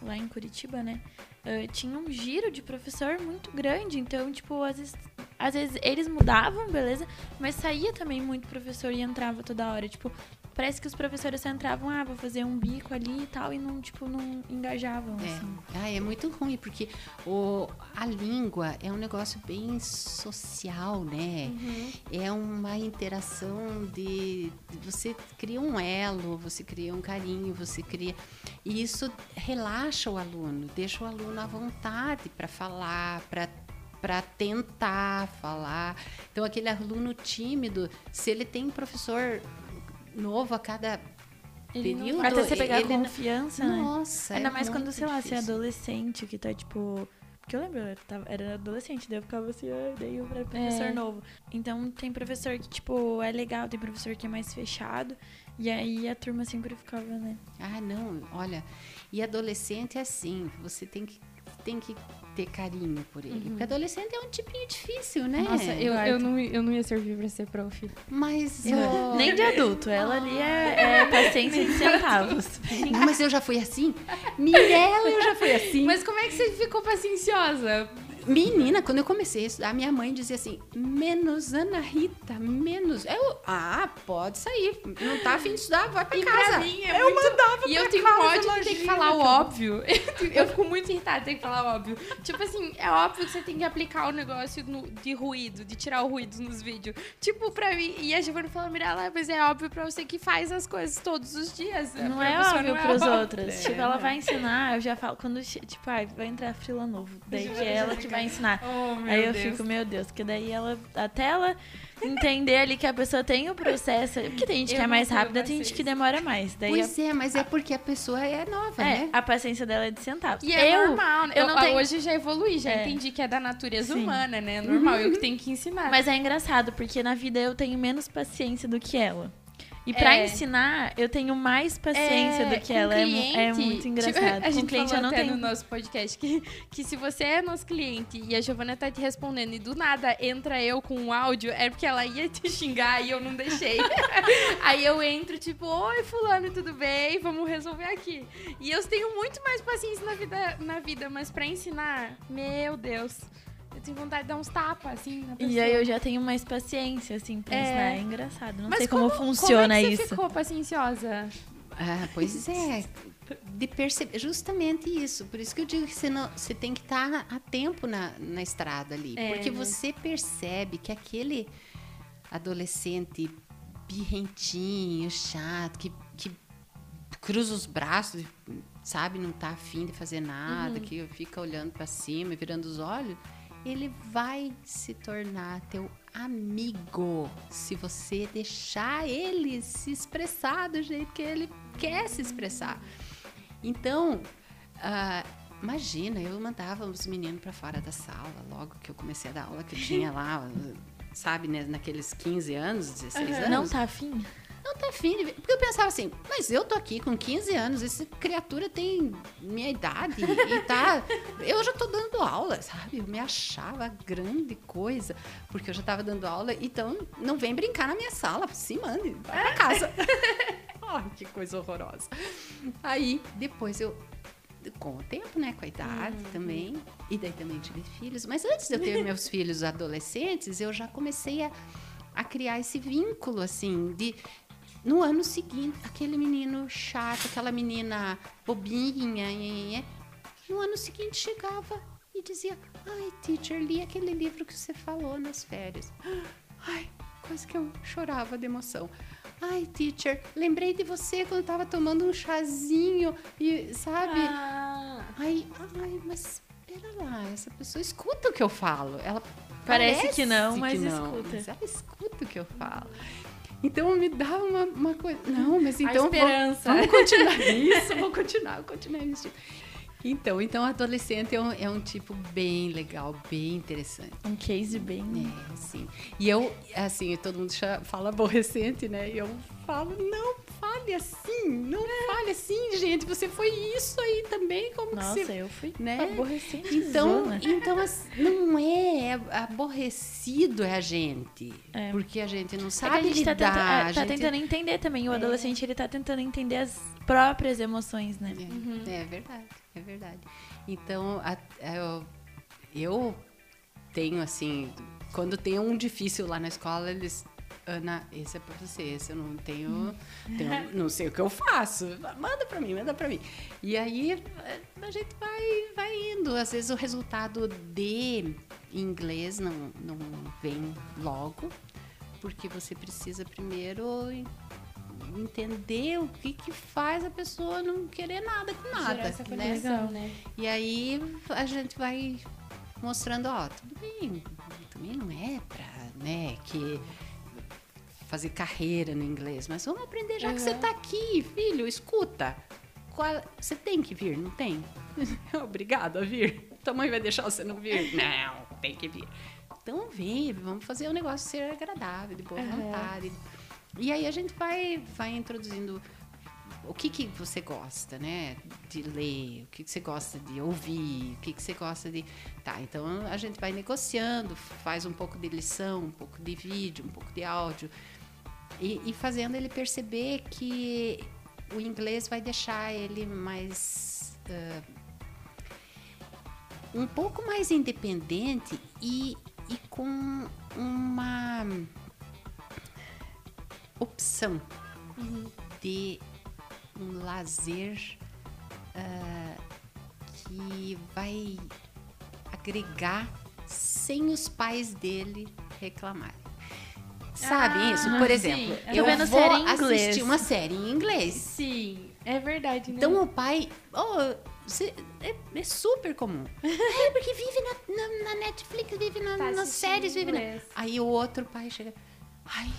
lá em Curitiba, né? eh, tinha um giro de professor muito grande. Então, tipo, às vezes, às vezes eles mudavam, beleza? Mas saía também muito professor e entrava toda hora. Tipo, parece que os professores só entravam, ah, vou fazer um bico ali e tal, e não, tipo, não engajavam, É. assim. Ah, é muito ruim, porque o, a língua é um negócio bem social, né? É uma interação de, de- Você cria um elo, você cria um carinho, você cria. E isso relaxa o aluno, deixa o aluno à vontade para falar, para para tentar falar. Então, aquele aluno tímido, se ele tem um professor novo a cada Ele não- período, Até você pegar ele não- confiança, né? Nossa, Ainda é mais quando, sei lá, você é difícil. adolescente, que tá tipo. Porque eu lembro, eu tava- era adolescente, daí eu ficava assim, ah, daí eu era professor É. novo. Então tem professor que, tipo, é legal, tem professor que é mais fechado. E aí a turma sempre ficava, né? Ah, não, olha. E adolescente é assim, você tem que, tem que ter carinho por ele. Porque adolescente é um tipinho difícil, né? Nossa, eu, Eduardo. eu, não, eu não ia servir pra ser prof. Mas, Eu- ó, Nem de adulto, ela ali é, é <laughs> paciência de centavos. Não, mas eu já fui assim. Mirella, eu já fui assim. Mas como é que você ficou pacienciosa? Menina, quando eu comecei a estudar, minha mãe dizia assim: menos Ana Rita, menos. Eu, ah, pode sair. Não tá afim de estudar, vai pra E casa. pra mim é eu muito... mandava E eu pra tenho casa, ódio de ter que falar o óbvio. <laughs> Eu fico muito irritada de ter que falar o óbvio. Tipo assim, é óbvio que você tem que aplicar o negócio no- de ruído, de tirar o ruído nos vídeos. Tipo, pra mim. E a Giovana falou, Mirella, mas é óbvio pra você que faz as coisas todos os dias. Não Pra é óbvio não é pros óbvio. outros. Tipo, ela vai ensinar, eu já falo, quando, tipo, ai, vai entrar frila novo. Daí que é ela que vai ensinar. Oh, Aí eu Deus. fico, meu Deus, porque daí ela, até ela entender ali que a pessoa tem o processo, porque tem gente Eu que é mais rápida, tem gente que demora mais. Daí a, Pois é, mas é porque a pessoa é nova, é, né? a paciência dela é de centavos. E é eu, normal, né? eu Eu, não tenho- Hoje já evolui, já É. entendi que é da natureza Sim. humana, né? É normal, eu que tenho que ensinar. Mas é engraçado, porque na vida eu tenho menos paciência do que ela. E pra É. ensinar, eu tenho mais paciência do que com ela. É É, cliente, muito tipo, <laughs> engraçado. a Com gente cliente eu não até tenho. no nosso podcast que, que se você é nosso cliente e a Giovana tá te respondendo e do nada entra eu com um áudio, é porque ela ia te xingar e eu não deixei. <laughs> Aí eu entro, tipo, oi, fulano, tudo bem? Vamos resolver aqui. E eu tenho muito mais paciência na vida, na vida mas pra ensinar, meu Deus. Eu tenho vontade de dar uns tapas, assim, na pessoa. E aí eu já tenho mais paciência, assim, pra É. ensinar. É engraçado. Não Mas sei como, funciona como é que isso. você ficou pacienciosa? Ah, pois é. De perceber justamente isso. Por isso que eu digo que você, não, você tem que estar a tempo na, na estrada ali. É, porque né? você percebe que aquele adolescente birrentinho, chato, que, que cruza os braços, sabe, não tá afim de fazer nada, que fica olhando para cima e virando os olhos, ele vai se tornar teu amigo se você deixar ele se expressar do jeito que ele quer se expressar. Então, ah, imagina, eu mandava os meninos para fora da sala logo que eu comecei a dar aula, que eu tinha lá, sabe, né, naqueles 15 anos, 16 anos. Não tá afim? Não tá afim de ver. Porque eu pensava assim, mas eu tô aqui com 15 anos, essa criatura tem minha idade e tá. <laughs> Eu já tô dando aula, sabe? Eu me achava grande coisa, porque eu já tava dando aula, então não vem brincar na minha sala, se mande, vai pra casa. <laughs> Ai, que coisa horrorosa. Aí, depois eu. Com o tempo, né? Com a idade também. E daí também tive filhos. Mas antes de eu ter <laughs> meus filhos adolescentes, eu já comecei a, a criar esse vínculo, assim, de no ano seguinte, aquele menino chata, aquela menina bobinha. No ano seguinte chegava e dizia: Ai, teacher, li aquele livro que você falou nas férias. Ai, coisa que eu chorava de emoção. Ai, teacher, lembrei de você quando tava tomando um chazinho e, sabe? Ah, Ai, ai, mas pera lá, essa pessoa escuta o que eu falo. Ela Parece que não, mas não, escuta. Mas ela escuta o que eu falo. Então me dá uma, uma coisa. Não, mas A então vou- esperança. vamos continuar <laughs> isso, vou continuar, vou continuar isso. Então, então adolescente é um, é um tipo bem legal, bem interessante. Um case bem. É, sim. E eu, assim, todo mundo já fala aborrecente, né? E eu falo, não fale assim, não fale assim, gente. Você foi isso aí também, como Nossa, que você eu fui né? aborrecente. então, então não é, é aborrecido é a gente. É. Porque a gente não É sabe a gente tá, lidar. tenta- é, a tá gente- tentando entender também. O adolescente, ele tá tentando entender as próprias emoções, né? É, é verdade, é verdade. Então, a- eu, eu tenho assim, quando tem um difícil lá na escola, eles. Ana, esse é pra você, esse eu não tenho, tenho- não sei o que eu faço. Manda pra mim, manda pra mim. E aí a gente vai, vai indo. Às vezes o resultado de inglês não, não vem logo, porque você precisa primeiro en- entender o que, que faz a pessoa não querer nada com nada. gerar essa né? conexão, né? E aí a gente vai mostrando, ó, tudo bem, também não é pra, né, que fazer carreira no inglês, mas vamos aprender já que você Uhum. tá aqui, filho, escuta. Qual- você tem que vir, não tem? <laughs> Obrigado a vir. Tua mãe vai deixar você não vir? <laughs> Não, tem que vir. Então vem, vamos fazer o negócio ser agradável, de boa Uhum. vontade. E aí a gente vai, vai introduzindo o que, que você gosta, né? De ler, o que, que você gosta de ouvir, o que, que você gosta de. Tá, então a gente vai negociando, faz um pouco de lição, um pouco de vídeo, um pouco de áudio. E, e fazendo ele perceber que o inglês vai deixar ele mais. ah, um pouco mais independente e, e com uma opção de um lazer ah, que vai agregar sem os pais dele reclamarem. Sabe Ah, isso? Por sim. exemplo, Eu eu vendo vou assistir uma série em inglês. Sim, é verdade, né? Então o pai, oh, é, é super comum. <laughs> É porque vive na, na- na Netflix, vive na- Tá nas séries, vive na... Aí o outro pai chega, ai,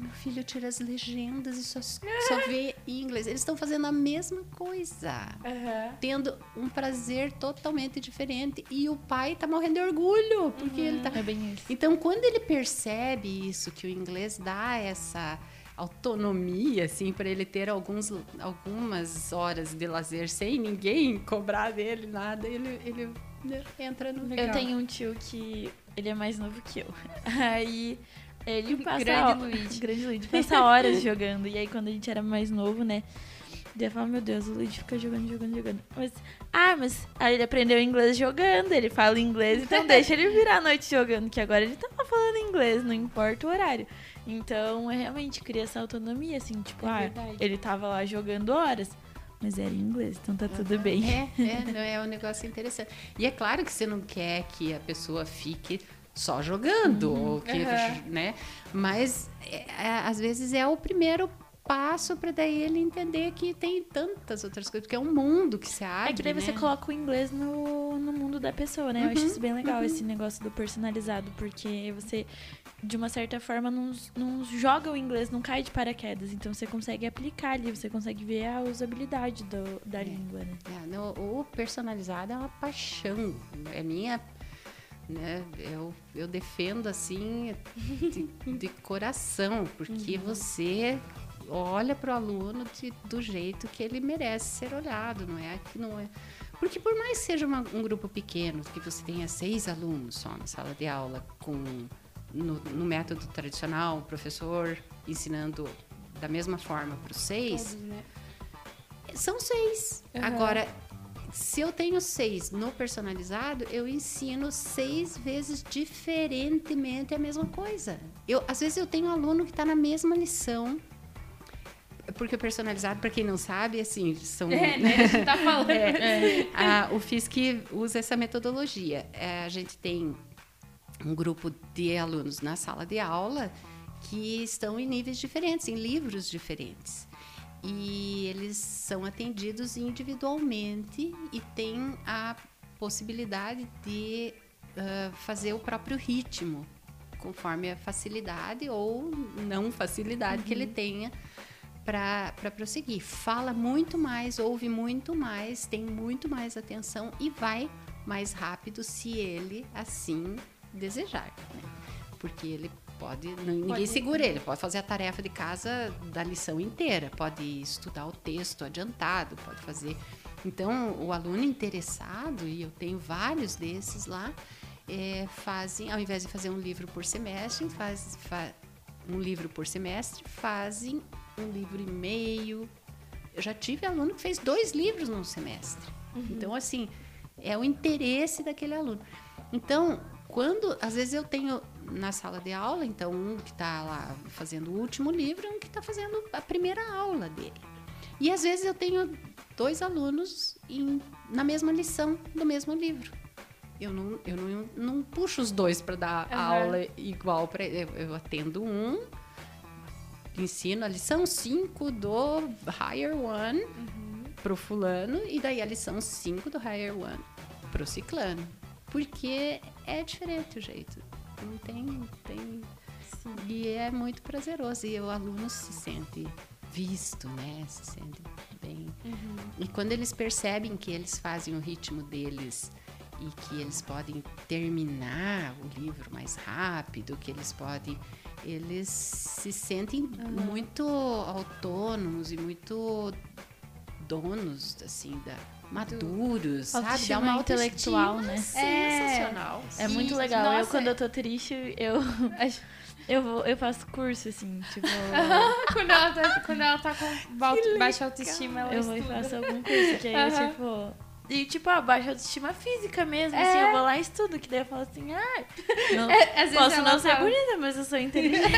meu filho tira as legendas e só, só vê em inglês. Eles estão fazendo a mesma coisa. Aham. Tendo um prazer totalmente diferente. E o pai tá morrendo de orgulho, porque ele tá É bem isso. então, quando ele percebe isso, que o inglês dá essa autonomia, assim, para ele ter alguns, algumas horas de lazer sem ninguém cobrar dele nada, ele, ele entra no Legal. Eu tenho um tio que ele é mais novo que eu. <laughs> Aí ele <laughs> passa Grande ho- Luigi. <laughs> grande Luigi <laughs> passa horas jogando. E aí quando a gente era mais novo, né? Daí eu falava, meu Deus, o Luigi fica jogando, jogando, jogando. Mas, ah, mas aí ele aprendeu inglês jogando, ele fala inglês, então deixa ele virar a noite jogando, que agora ele tava falando inglês, não importa o horário. Então, é realmente cria essa autonomia, assim, tipo, É ah, verdade. ele tava lá jogando horas, mas era em inglês, então tá tudo bem. É, é, não, é um negócio interessante. E é claro que você não quer que a pessoa fique só jogando, ou que, Aham. né? Mas é, é, às vezes é o primeiro passo para daí ele entender que tem tantas outras coisas, porque é um mundo que se abre, É que daí você né? coloca o inglês no, no mundo da pessoa, né? Eu acho Uhum, isso bem legal, esse negócio do personalizado, porque você, de uma certa forma, não, não joga o inglês, não cai de paraquedas. Então você consegue aplicar ali, você consegue ver a usabilidade do, da língua, né? É, no- o personalizado é uma paixão. É minha. Né, eu, eu defendo assim de, de coração, porque você olha para o aluno de- do jeito que ele merece ser olhado, não é que não é. Porque por mais que seja uma- um grupo pequeno, que você tenha seis alunos só na sala de aula, com no, no método tradicional, o professor ensinando da mesma forma para os seis, Todos, né? são seis. Aham. Agora, se eu tenho seis no personalizado, eu ensino seis vezes diferentemente a mesma coisa. Eu, às vezes eu tenho um aluno que está na mesma lição. porque o personalizado, para quem não sabe, assim, são. É, né? A gente tá falando. <laughs> É, a, o FISC usa essa metodologia. É, a gente tem um grupo de alunos na sala de aula que estão em níveis diferentes, em livros diferentes. E eles são atendidos individualmente e têm a possibilidade de uh, fazer o próprio ritmo, conforme a facilidade ou não facilidade uhum. que ele tenha para prosseguir. Fala muito mais, ouve muito mais, tem muito mais atenção e vai mais rápido se ele assim desejar. Né? Porque ele pode, ninguém pode. segura ele, pode fazer a tarefa de casa da lição inteira, pode estudar o texto adiantado, pode fazer. Então, o aluno interessado, e eu tenho vários desses lá, é, fazem, ao invés de fazer um livro por semestre, faz, faz um livro por semestre, fazem um livro e meio. Eu já tive aluno que fez dois livros num semestre. Uhum. Então, assim, é o interesse daquele aluno. Então, quando, às vezes eu tenho na sala de aula, então um que está lá fazendo o último livro, um que está fazendo a primeira aula dele. E às vezes eu tenho dois alunos em, na mesma lição do mesmo livro. Eu não, eu não, não puxo os dois para dar uhum. aula igual para eu, eu atendo um, ensino a lição 5 do Higher One uhum. pro fulano e daí a lição 5 do Higher One pro ciclano. Porque é diferente o jeito. Não tem. tem Sim. E é muito prazeroso. E o aluno se sente visto, né? Se sente bem. Uhum. E quando eles percebem que eles fazem o ritmo deles e que eles podem terminar o livro mais rápido, que eles podem. Eles se sentem uhum. muito autônomos e muito donos, assim, da, maduros, sabe? Dá uma intelectual, né? Sensacional. É, é muito legal. Nossa, eu, quando eu tô triste, eu. <laughs> Eu, vou, eu faço curso, assim, tipo. <laughs> quando, ela tá, quando ela tá com baixa autoestima, ela Eu vou e faço algum curso, que aí eu, tipo. E, tipo, a baixa autoestima física mesmo, é. assim, eu vou lá e estudo, que daí eu falo assim, ah, <laughs> não, é, posso não ser bonita, mas eu sou inteligente.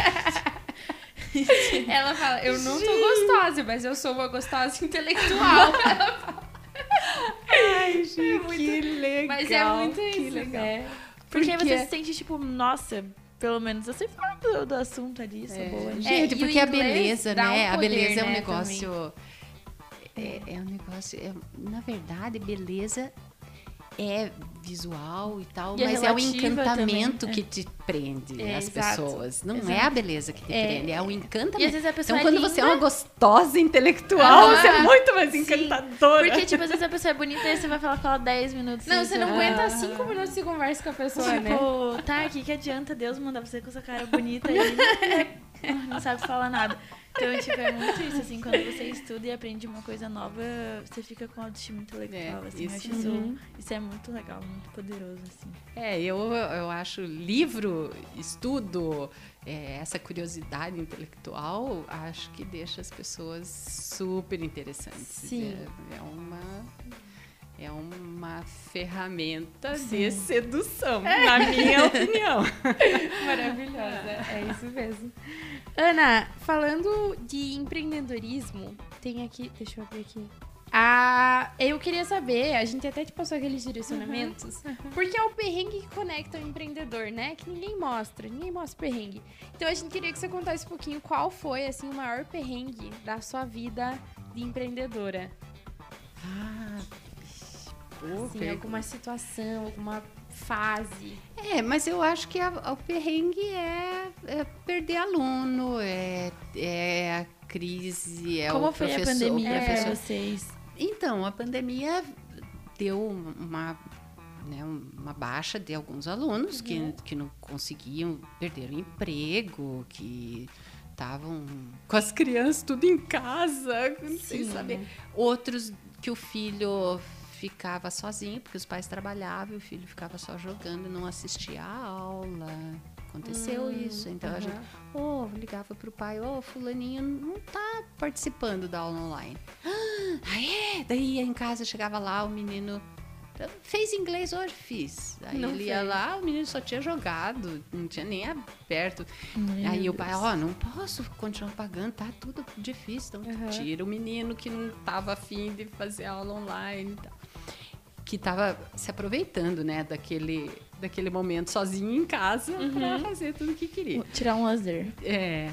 ela fala, eu não tô gostosa, mas eu sou uma gostosa intelectual. ela fala. Ai, gente, é muito... que legal. Mas é muito isso, legal. Né? Porque, porque você se sente, tipo, nossa, pelo menos eu sei falar do, do assunto ali, sou é. boa. Gente, é, porque a beleza, né? Um poder, a beleza é um né, negócio. É, é, um negócio. É, na verdade, beleza é visual e tal, e mas é o encantamento também, que te prende é, as exato, pessoas. Não exato. é a beleza que te é, prende, é o encantamento. E às vezes a pessoa então, é quando linda, você é uma gostosa intelectual, ah, você é muito mais encantadora. Porque, tipo, às vezes a pessoa é bonita e você vai falar com ela 10 minutos. Não, você não ah, aguenta 5 minutos de conversa com a pessoa, tipo, né? tá, o que, que adianta Deus mandar você com essa cara bonita e <laughs> <laughs> não sabe falar nada. Então, tipo, é muito isso, assim, quando você estuda e aprende uma coisa nova, você fica com autoestima intelectual, é, assim, isso, eu acho isso, uhum. isso é muito legal, muito poderoso, assim. É, eu, eu acho livro, estudo, é, essa curiosidade intelectual, acho que deixa as pessoas super interessantes. Sim. É, é uma é uma ferramenta Sim. de sedução, é. na minha opinião. <laughs> Maravilhosa, é isso mesmo. Ana, falando de empreendedorismo, tem aqui, deixa eu abrir aqui. Ah, eu queria saber, a gente até te passou aqueles direcionamentos, uhum, porque é o perrengue que conecta o empreendedor, né? Que ninguém mostra, ninguém mostra o perrengue. Então a gente queria que você contasse um pouquinho qual foi, assim, o maior perrengue da sua vida de empreendedora. Ah, assim, alguma situação, alguma fase. É, mas eu acho que a, o perrengue é, é, perder aluno, é, é a crise, é Como o foi professor. a pandemia é, para vocês? Então, a pandemia deu uma, né, uma baixa de alguns alunos uhum. que, que não conseguiam, perderam emprego, que estavam com as crianças tudo em casa, sem saber. Outros que o filho ficava sozinho, porque os pais trabalhavam, e o filho ficava só jogando, não assistia a aula. Aconteceu hum, isso. Então uhum. a gente oh, ligava pro pai, ô, oh, fulaninho não tá participando da aula online. <gasps> Ah, é? Daí em casa chegava lá, o menino Fez inglês hoje? Fiz. Aí Não ele ia fez. lá, o menino só tinha jogado, não tinha nem aberto. Meu Aí o pai, Deus. ó, não posso continuar pagando, tá tudo difícil. Então Aham. tira o menino que não tava afim de fazer aula online e tal. Que tava se aproveitando, né, daquele, daquele momento sozinho em casa pra fazer tudo o que queria. Tirar um lazer. É.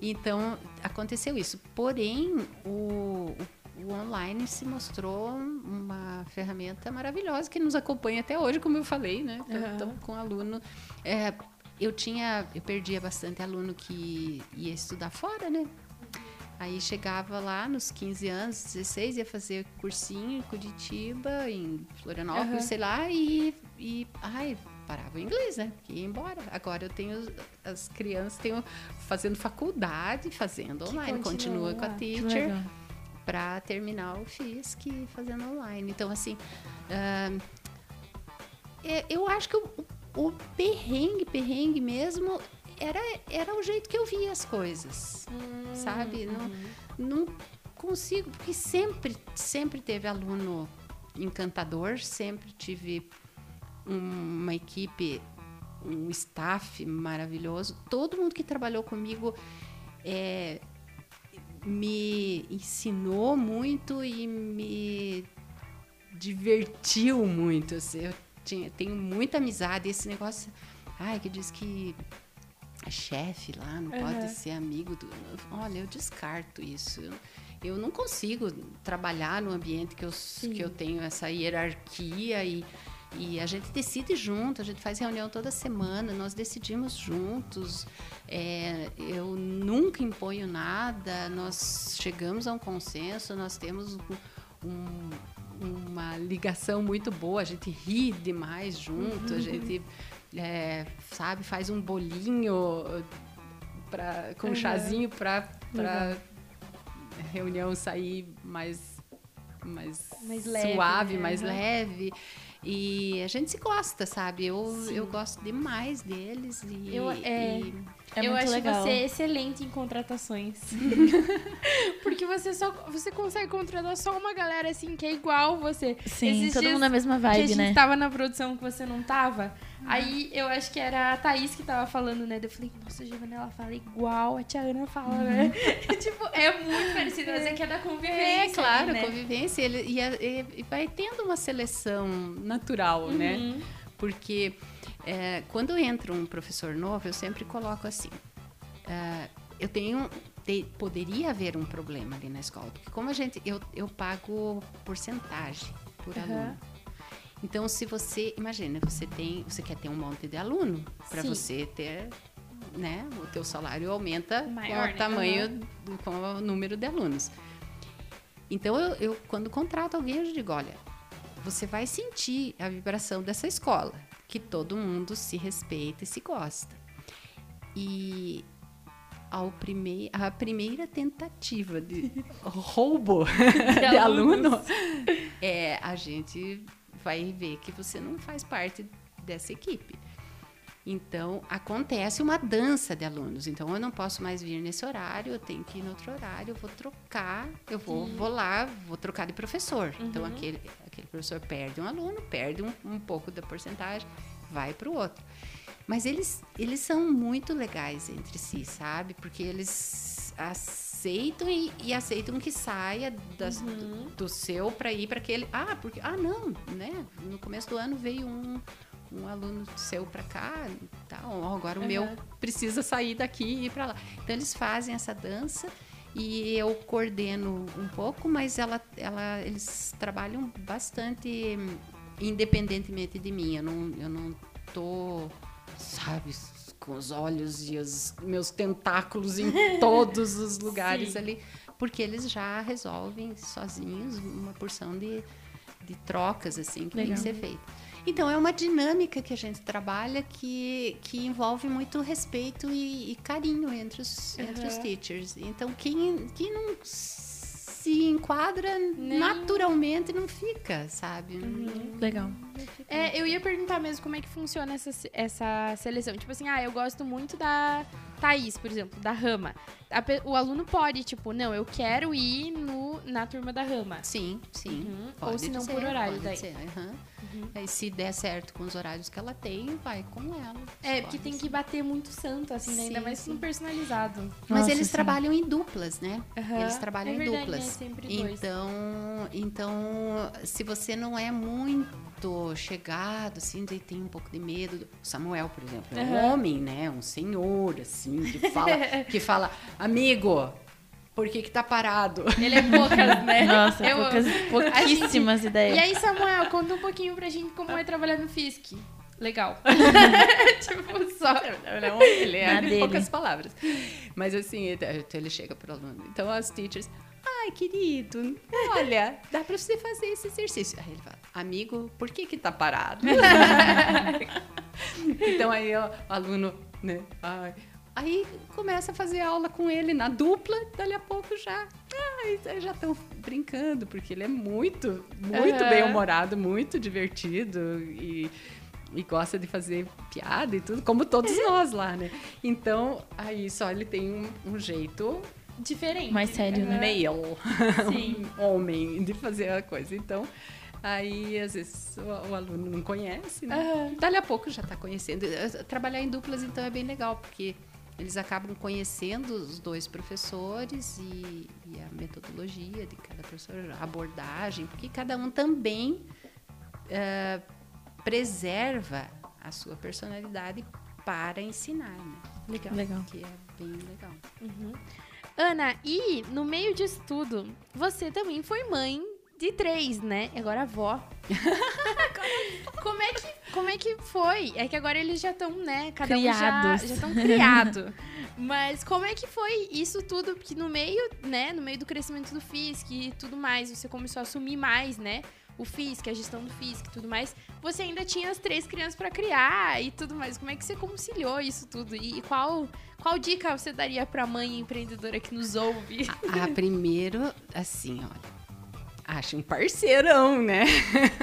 Então, aconteceu isso. Porém, o, o online se mostrou uma ferramenta maravilhosa que nos acompanha até hoje, como eu falei, né? Então, com aluno. é, eu tinha, eu perdia bastante aluno que ia estudar fora, né? Aí chegava lá nos 15 anos, 16, ia fazer cursinho em Curitiba, em Florianópolis, Aham. sei lá, e, e ai, parava o inglês, né? Que ia embora. Agora eu tenho as crianças tenho fazendo faculdade, fazendo online, continuam continua com a. Que teacher para terminar o FISC fazendo online. Então, assim, é, eu acho que o, o perrengue, perrengue mesmo, era, era o jeito que eu via as coisas, sabe? Não, não consigo, porque sempre, sempre teve aluno encantador, sempre tive um- uma equipe, um staff maravilhoso. Todo mundo que trabalhou comigo é, me ensinou muito e me divertiu muito. Eu tinha, tenho muita amizade. Esse negócio, ai, que diz que é chefe lá, não Aham. pode ser amigo do. Olha, eu descarto isso. Eu, eu não consigo trabalhar no ambiente que eu, que eu tenho essa hierarquia e, e a gente decide junto, a gente faz reunião toda semana, nós decidimos juntos. É, eu nunca imponho nada, nós chegamos a um consenso, nós temos um- um- uma ligação muito boa, a gente ri demais junto, a gente é, sabe, faz um bolinho pra, com um chazinho para Legal. reunião sair mais, mais, Mais leve, suave, né? mais Uhum. leve. E a gente se gosta, sabe? Eu, eu gosto demais deles. E, Eu- é. e- É eu muito acho legal. você excelente em contratações. <laughs> Porque você só você consegue contratar só uma galera assim que é igual você. Sim, Esses todo mundo na mesma que a vibe, gente né? tava na produção que você não tava. Aí eu acho que era a Thaís que tava falando, né? Eu falei, nossa, a Giovanna, ela fala igual a tia Ana fala, né? <laughs> tipo, é muito parecido. Você que é da convivência. É, claro, né? convivência. Ele, e, a- e- vai tendo uma seleção natural, né? Uhum. Porque é, quando entra um professor novo, eu sempre coloco assim: é, eu tenho. te- poderia haver um problema ali na escola, porque como a gente. Eu, eu pago porcentagem por Aham. aluno. Então, se você. Imagina, você tem. Você quer ter um monte de aluno para você ter. Né, o teu salário aumenta Maior, com né? o tamanho, Aham. do, com o número de alunos. Então, eu, eu, quando contrato alguém, eu digo, olha, você vai sentir a vibração dessa escola, que todo mundo se respeita e se gosta. E ao prime a primeira tentativa de <laughs> roubo <laughs> de, aluno, é, a gente vai ver que você não faz parte dessa equipe. Então, acontece uma dança de alunos. Então, eu não posso mais vir nesse horário, eu tenho que ir no outro horário, eu vou trocar, eu vou, vou lá, vou trocar de professor. Então, aquele, aquele professor perde um aluno, perde um, um pouco da porcentagem, vai para o outro. Mas eles, eles são muito legais entre si, sabe? Porque eles aceitam e, e aceitam que saia das- do, do seu para ir para aquele. Ah, porque. Ah, não, né? No começo do ano veio um, um aluno seu para cá, tal. ó, agora o meu Aham. precisa sair daqui e ir para lá. Então eles fazem essa dança e eu coordeno um pouco, mas ela, ela, eles trabalham bastante hum, independentemente de mim. Eu não, eu não tô, sabe, com os olhos e os meus tentáculos em <laughs> todos os lugares ali, porque eles já resolvem sozinhos uma porção de, de trocas assim que tem Legal. que ser feita. Então é uma dinâmica que a gente trabalha que, que envolve muito respeito e, e carinho entre os, entre os teachers. Então quem, quem não se enquadra Nem- naturalmente não fica, sabe? Legal. É, eu ia perguntar mesmo como é que funciona essa, essa seleção. Tipo assim, ah, eu gosto muito da Thaís, por exemplo, da Rama. A o aluno pode, tipo, não, eu quero ir no, na turma da rama. Sim, sim. Uhum. Pode Ou se não por horário pode daí. ser, aham. Uhum. Aí se der certo com os horários que ela tem, vai com ela. É, porque tem que bater muito santo, assim, né? ainda Sim, mais sim. no personalizado. Mas Nossa, eles sim. trabalham em duplas, né? Eles trabalham É em verdade, duplas. é sempre dois. Então, então, se você não é muito chegado, assim, daí tem um pouco de medo. do- Samuel, por exemplo, é um Aham. homem, né? Um senhor, assim, que fala, <laughs> que fala, amigo, por que que tá parado? Ele é poucas, <laughs> né? Nossa, Eu poucas, pouquíssimas <laughs> E ideias. aí, Samuel, conta um pouquinho pra gente como é trabalhar no FISC. Legal. tipo, só. Ele é Na em dele. poucas palavras. Mas assim, então ele chega pro aluno. Então as teachers, ai, querido, olha, dá pra você fazer esse exercício. Aí ele fala, amigo, por que que tá parado? <laughs> então aí ó, o aluno, né, ai, Aí começa a fazer aula com ele na dupla, dali a pouco já. Já estão brincando, porque ele é muito, muito Aham. bem-humorado, muito divertido e, e gosta de fazer piada e tudo, como todos nós lá, né? Então, aí só ele tem um, um jeito Diferente. Mais sério, né? male, <laughs> Sim. um homem, de fazer a coisa. Então, aí às vezes o, o aluno não conhece, né? Aham. Dali a pouco já está conhecendo. Eh, Trabalhar em duplas, então, é bem legal, porque eles acabam conhecendo os dois professores e, e a metodologia de cada professor, a abordagem, porque cada um também eh, preserva a sua personalidade para ensinar, né? Legal. Legal. Que é bem legal. Uhum. Ana, e no meio disso tudo, você também foi mãe de três, né? Agora avó. <laughs> como, é que, como é que foi? É que agora eles já estão, né? Cada Criados. um já estão criados. <laughs> Mas como é que foi isso tudo? Porque no meio, né? No meio do crescimento do FISC e tudo mais, você começou a assumir mais, né? O FISC, a gestão do FISC e tudo mais. Você ainda tinha as três crianças pra criar e tudo mais. Como é que você conciliou isso tudo? E qual, qual dica você daria pra mãe empreendedora que nos ouve? Ah, primeiro, assim, olha. Acha um parceirão, né?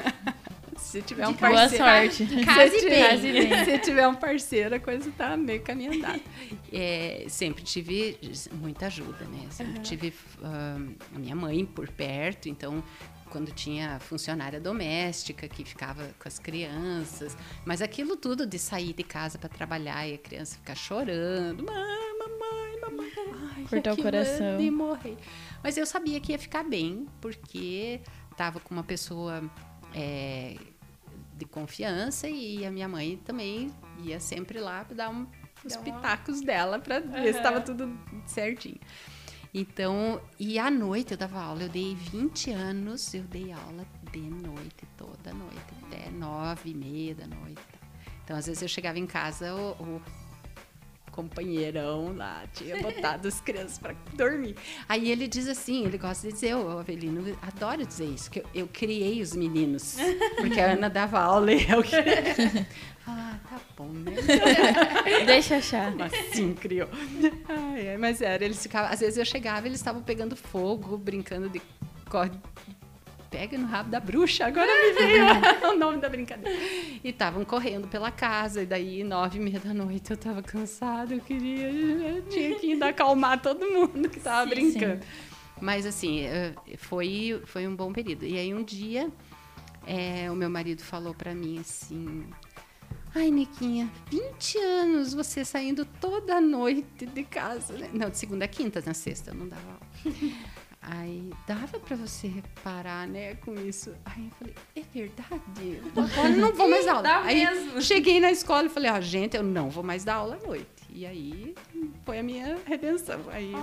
<laughs> Se tiver um Dica Boa parceiro. sorte. Case se. Case bem. <laughs> se tiver um parceiro, a coisa tá meio caminho andado. <laughs> É, sempre tive muita ajuda, né? Sempre tive ah, a minha mãe por perto, então quando tinha funcionária doméstica que ficava com as crianças, mas aquilo tudo de sair de casa para trabalhar e a criança ficar chorando, mãe, mamãe, mamãe, ai, Cortar o coração. de morrer. Mas eu sabia que ia ficar bem, porque tava com uma pessoa é, de confiança e a minha mãe também ia sempre lá para dar um, os Dar uma- pitacos dela para ver se Aham. estava tudo certinho. Então, e à noite eu dava aula. Eu dei 20 anos, eu dei aula de noite, toda noite, até nove e meia da noite. Então, às vezes eu chegava em casa, o, o companheirão lá tinha botado as crianças para dormir. Aí ele diz assim, ele gosta de dizer, o Avelino adora dizer isso, que eu, eu criei os meninos, porque a Ana dava aula e eu que... <laughs> Ah, tá bom, né? <laughs> Deixa achar. Mas sim, criou. Ai, mas era, eles ficavam. Às vezes eu chegava eles estavam pegando fogo, brincando de. corre- Pega no rabo da bruxa, agora me veio <laughs> o nome da brincadeira. E estavam correndo pela casa, e daí, nove e meia da noite, eu tava cansada, eu queria. Eu tinha que ainda acalmar todo mundo que tava Sim, brincando. Mas assim, eh, foi, foi um bom período. E aí um dia eh, o meu marido falou pra mim assim. Ai, Niquinha, 20 anos você saindo toda noite de casa, né? Não, de segunda a quinta, na sexta eu não dava aula. Aí, dava pra você parar, né, com isso. Aí eu falei, é verdade? Agora eu não vou mais dar aula. Dá Aí mesmo. cheguei na escola e falei, ó, gente, eu não vou mais dar aula à noite. E aí foi a minha redenção. Aí.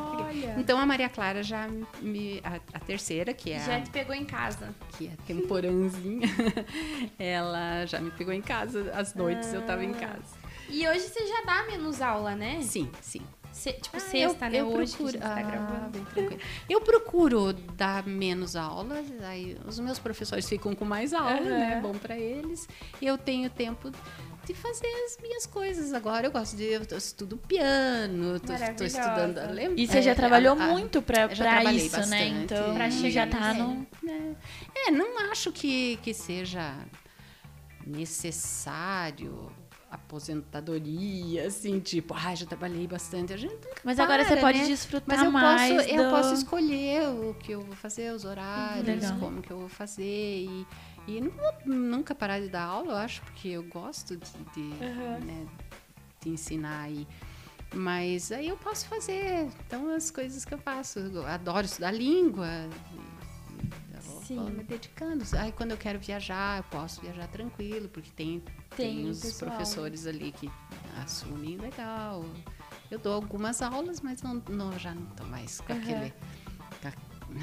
Então a Maria Clara já me. A, a terceira, que é Já a te pegou em casa. que é temporãzinha, <laughs> ela já me pegou em casa. Às noites eu tava em Ah. casa. E hoje você já dá menos aula, né? Sim, sim. Se- tipo, Ah, sexta, eu- né? eu hoje procuro- que a gente tá Ah, gravando. bem tranquilo. Eu procuro dar menos aulas, aí os meus professores ficam com mais aula, Aham. né? É bom pra eles. E eu tenho tempo de fazer as minhas coisas. Agora eu gosto de. Eu estudo piano, tô, tô Maravilhosa. estudando. lembra? E você É, já trabalhou a- muito pra, eu já pra trabalhei isso, né? bastante. Então, Pra já chegar tá nisso. no... É, não acho que, que seja necessário aposentadoria, assim, tipo, ah, já trabalhei bastante. A gente Mas agora você para, pode né? desfrutar Mas eu mais posso, eu do- posso escolher o que eu vou fazer, os horários, Legal. como que eu vou fazer. E, e não vou nunca parar de dar aula, eu acho, porque eu gosto de, de, né, de ensinar aí. Mas aí eu posso fazer. Então, as coisas que eu faço. Eu adoro estudar língua. e eu Sim. vou me dedicando. Aí, quando eu quero viajar, eu posso viajar tranquilo, porque tem, Tem tem, os pessoal. professores ali que assumem legal. Eu dou algumas aulas, mas não, não- já não estou mais com Aham. aquele. com a-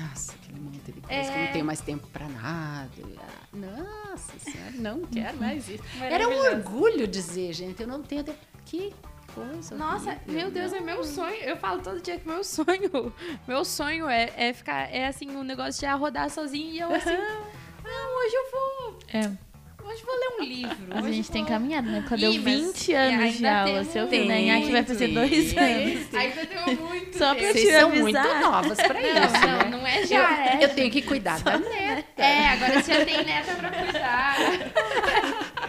nossa, aquele monte de coisa que É. não tenho mais tempo para nada. Ah, Nossa senhora, não <laughs> quero mais isso. Uhum. Era um orgulho dizer, gente, eu não tenho tempo. Que coisa. Nossa, horrível, meu Deus, não. é meu sonho. Eu falo todo dia que meu sonho, <laughs> meu sonho é, é ficar, é assim, um negócio de rodar sozinho e eu assim, não, hoje eu vou, É, hoje eu vou ler um livro. a hoje gente eu tem vou- caminhado, né? Cadê Ih, mas 20 <laughs> anos de aula? temos Seu filho, né? Inhaque vai fazer dois isso. anos. <laughs> Ainda muito Só pra te Vocês são avisar. muito novas para isso. Não, né? não, não é já, é. Eu tenho que cuidar da neta. É, agora você já tem neta pra cuidar. <laughs>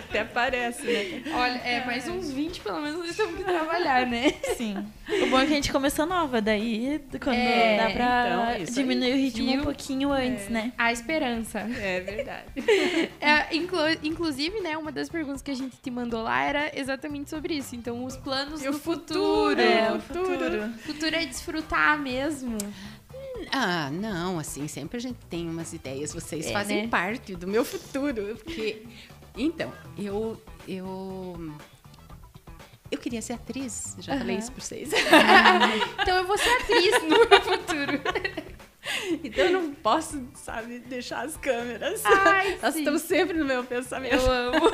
Até parece, né? Olha, é, mais uns 20 pelo menos nós temos que trabalhar, né? Sim. O bom é que a gente começou nova, daí quando É, dá pra então, aí. diminuir o ritmo Viu? um pouquinho antes, né? A esperança. É verdade. <laughs> É, inclu- inclusive, né, uma das perguntas que a gente te mandou lá era exatamente sobre isso. Então, os planos E o do futuro? É, o o futuro. O futuro é desfrutar mesmo. Ah, não, assim, sempre a gente tem umas ideias. Vocês É, fazem né? parte do meu futuro. Porque. Então, eu. Eu. Eu queria ser atriz, já falei Aham. isso pra vocês. <laughs> Então, eu vou ser atriz no futuro. então eu não posso, sabe, deixar as câmeras. Ai, Elas sim. estão sempre no meu pensamento. Eu amo. <laughs>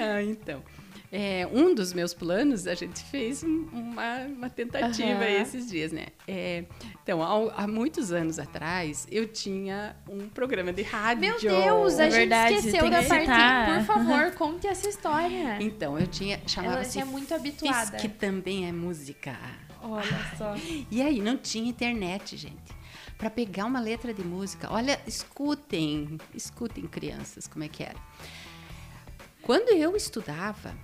Ah, então. É, um dos meus planos, a gente fez um- uma, uma tentativa Aham. esses dias, né? É, então, há, há muitos anos atrás, eu tinha um programa de rádio. Meu Deus, a É gente verdade, esqueceu da parte. Por favor, <laughs> conte essa história. Então, eu tinha, Ela chamava-se é muito habituada. Que também é música. Olha só. <laughs> E aí, não tinha internet, gente. Para pegar uma letra de música, olha, escutem, escutem crianças, como é que era. Quando eu estudava,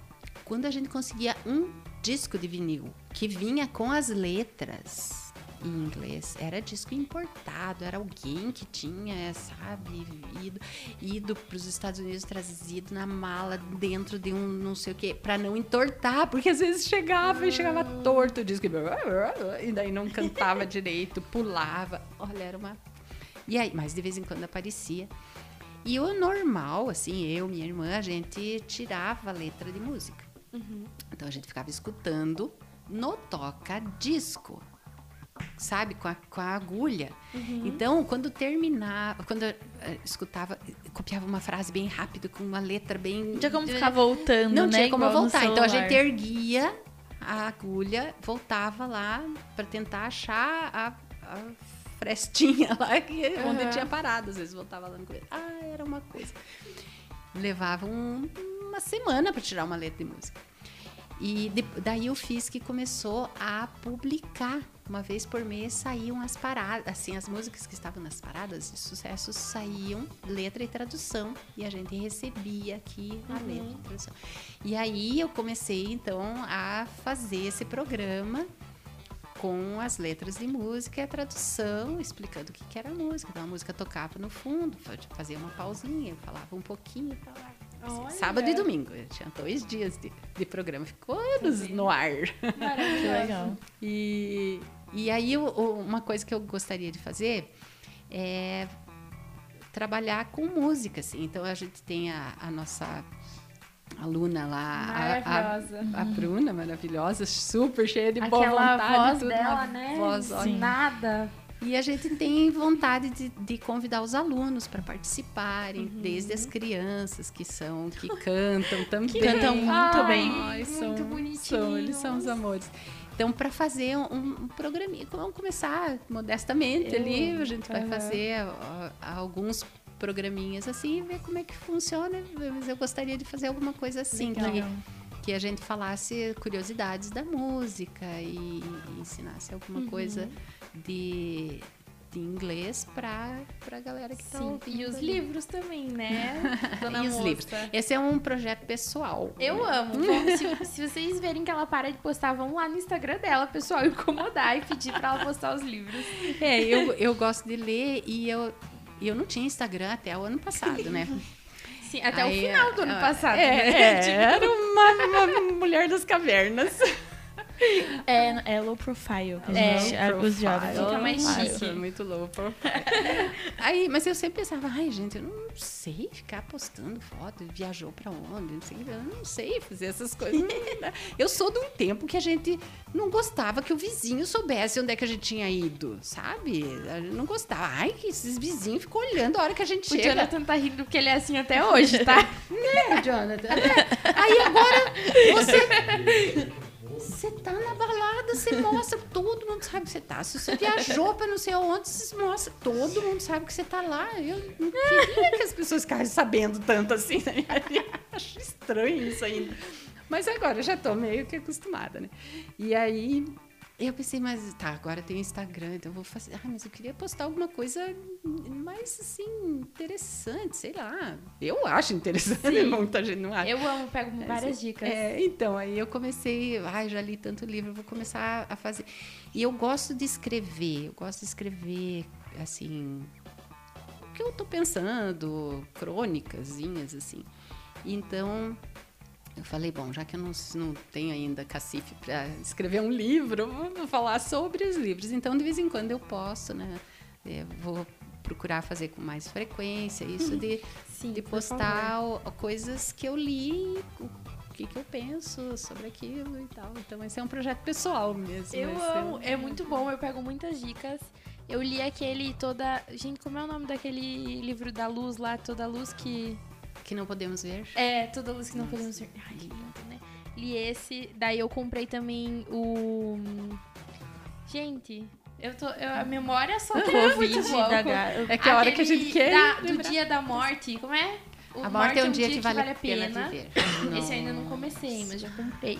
quando a gente conseguia um disco de vinil que vinha com as letras em inglês, era disco importado, era alguém que tinha, sabe, ido, ido para os Estados Unidos, trazido na mala dentro de um não sei o que, para não entortar, porque às vezes chegava e chegava torto o disco e daí não cantava <laughs> direito, pulava. Olha, era uma. E aí, mas de vez em quando aparecia. E o normal, assim, eu, minha irmã, a gente tirava a letra de música. Então a gente ficava escutando no toca-disco, sabe? Com a, com a agulha. Então, quando terminava, quando eu eh, escutava, copiava uma frase bem rápido, com uma letra bem. Não tinha como ficar voltando, Não né? tinha como igual voltar. Então a gente erguia a agulha, voltava lá para tentar achar a, a frestinha lá que, onde Aham. tinha parado. Às vezes voltava lá no começo. Ah, era uma coisa. Levava um- uma semana para tirar uma letra de música. E de- daí o FISC começou a publicar. Uma vez por mês saíam as paradas, assim, as músicas que estavam nas paradas de sucesso saíam letra e tradução. E a gente recebia aqui a letra e tradução. E aí eu comecei, então, a fazer esse programa com as letras de música e a tradução, explicando o que, que era a música. Então a música tocava no fundo, fa- fazia uma pausinha, falava um pouquinho. falava. Assim, sábado e domingo. Eu tinha dois dias de, de programa, ficou anos no ar. <laughs> Que legal. E, e aí, o- o- uma coisa que eu gostaria de fazer é trabalhar com música, assim. Então, a gente tem a, a nossa aluna lá, a- a, Maravilhosa. a Bruna, maravilhosa, super cheia de boa Aquela vontade. voz tudo, dela, né? Voz. Nada. E a gente tem vontade de, de convidar os alunos para participarem, desde as crianças que são, que <laughs> cantam também. Que cantam muito Ai, bem. Ai, muito são, bonitinhos. são, eles são os amores. Então, para fazer um, um programinha, vamos começar modestamente Eu ali, amo. a gente vai Aham. fazer ó, alguns programinhas assim ver como é que funciona. Mas eu gostaria de fazer alguma coisa assim, Legal. que a gente falasse curiosidades da música e, e ensinasse alguma Uhum. coisa de de inglês para a galera que está Sim, ouvindo. e os ali. livros também, né? <laughs> Dona E os Moça? livros. Esse é um projeto pessoal. Eu amo. Bom, se, se vocês verem que ela para de postar, vão lá no Instagram dela, pessoal, <laughs> incomodar e pedir pra ela postar os livros. É, eu, eu gosto de ler e eu, eu não tinha Instagram até o ano passado, né? Sim, até Aí, o final do ano ah, passado. É, né? é, <laughs> era uma, uma mulher das cavernas. <laughs> É, é low profile. que a É, gente- a- os jovens. Fica mais chique. Nossa, muito low profile. <laughs> Aí, mas eu sempre pensava, ai, gente, eu não sei ficar postando foto, viajou pra onde, não sei, eu não sei fazer essas coisas. <laughs> Eu sou de um tempo que a gente não gostava que o vizinho soubesse onde é que a gente tinha ido, sabe? Não gostava. Ai, que esses vizinhos ficam olhando a hora que a gente O chega. Jonathan tá rindo porque ele é assim até hoje, tá? É, Jonathan. É. Aí agora você. Você tá na balada, você mostra, todo mundo sabe que você tá. Se você viajou pra não sei onde, você mostra, todo mundo sabe que você tá lá. Eu não queria que as pessoas ficassem sabendo tanto assim na minha vida. Acho estranho isso ainda. Mas agora eu já tô meio que acostumada, né? E aí eu pensei, mas tá, agora tem o Instagram, então eu vou fazer. Ah, mas eu queria postar alguma coisa mais assim, interessante, sei lá. Eu acho interessante, Sim. <laughs> muita gente não acha. Eu amo, pego várias dicas. É, então, aí eu comecei, ai, já li tanto livro, vou começar a fazer. E eu gosto de escrever, eu gosto de escrever, assim, o que eu tô pensando, crônicasinhas, assim. Então, eu falei, bom, já que eu não, não tenho ainda cacife para escrever um livro, vou falar sobre os livros. Então, de vez em quando eu posto, né? É, vou procurar fazer com mais frequência isso de Sim, de postar coisas que eu li, o que, que eu penso sobre aquilo e tal. Então, esse é um projeto pessoal mesmo. Eu esse amo, é muito bom, eu pego muitas dicas. Eu li aquele toda. Gente, como é o nome daquele livro da luz lá? Toda luz que. Que não podemos ver. É, toda luz que não podemos ver. Ai, que lindo, né? Li esse, daí eu comprei também o. Gente, eu tô. eu- a memória só <laughs> tá muito da É que a hora que a gente quer. da- do dia da morte, como é? O a morte é um dia que vale, a pena. viver. Esse eu ainda não comecei, mas já comprei.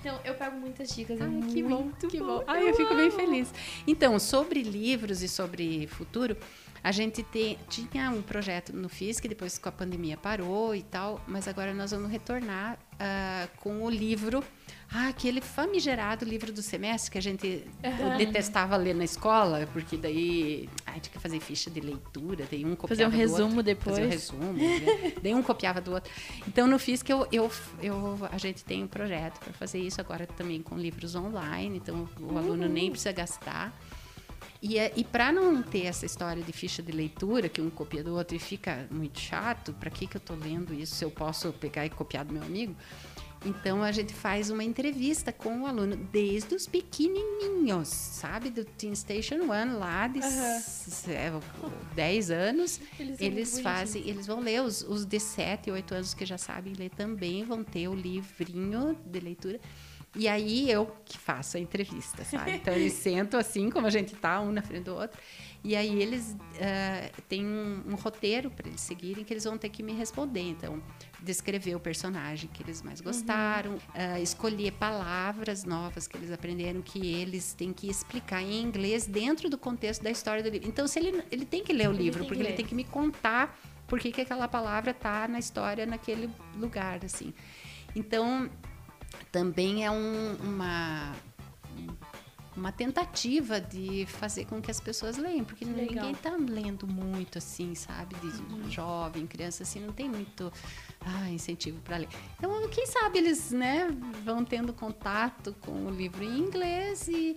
Então, eu pego muitas dicas. É Ai, muito que bom, que bom. bom. Ai, eu fico bem feliz. Então, sobre livros e sobre futuro, a gente te- tinha um projeto no FIS que depois com a pandemia parou e tal, mas agora nós vamos retornar ah, com o livro, ah, aquele famigerado livro do semestre que a gente eu detestava ler na escola, porque daí ai, tinha que fazer ficha de leitura, daí um Fazer um copiava do outro. resumo depois. Fazer um resumo, né? daí um copiava do outro. Então, no FIS que eu, eu, eu, a gente tem um projeto para fazer isso agora também com livros online, então o aluno nem precisa gastar. E, é- e para não ter essa história de ficha de leitura, que um copia do outro e fica muito chato, para que, que eu estou lendo isso se eu posso pegar e copiar do meu amigo? Então a gente faz uma entrevista com o aluno desde os pequenininhos, sabe? Do Teen Station One lá de é, 10 anos. <laughs> Eles Eles fazem, eles vão ler, os, os de 7, 8 anos que já sabem ler também vão ter o livrinho de leitura. E aí eu que faço a entrevista, sabe? Então eles sentam assim, como a gente tá, um na frente do outro. E aí eles ah, têm um, um roteiro para eles seguirem que eles vão ter que me responder. Então, descrever o personagem que eles mais gostaram, ah, escolher palavras novas que eles aprenderam que eles têm que explicar em inglês dentro do contexto da história do livro. Então, se ele, ele tem que ler o Ele livro, porque ele tem que me contar por que, que aquela palavra tá na história naquele lugar, assim. Então, também é um- uma uma tentativa de fazer com que as pessoas leiam, porque Legal. ninguém está lendo muito assim, sabe, de jovem, criança assim, não tem muito ah, incentivo para ler. Então, quem sabe eles, né, vão tendo contato com o livro em inglês e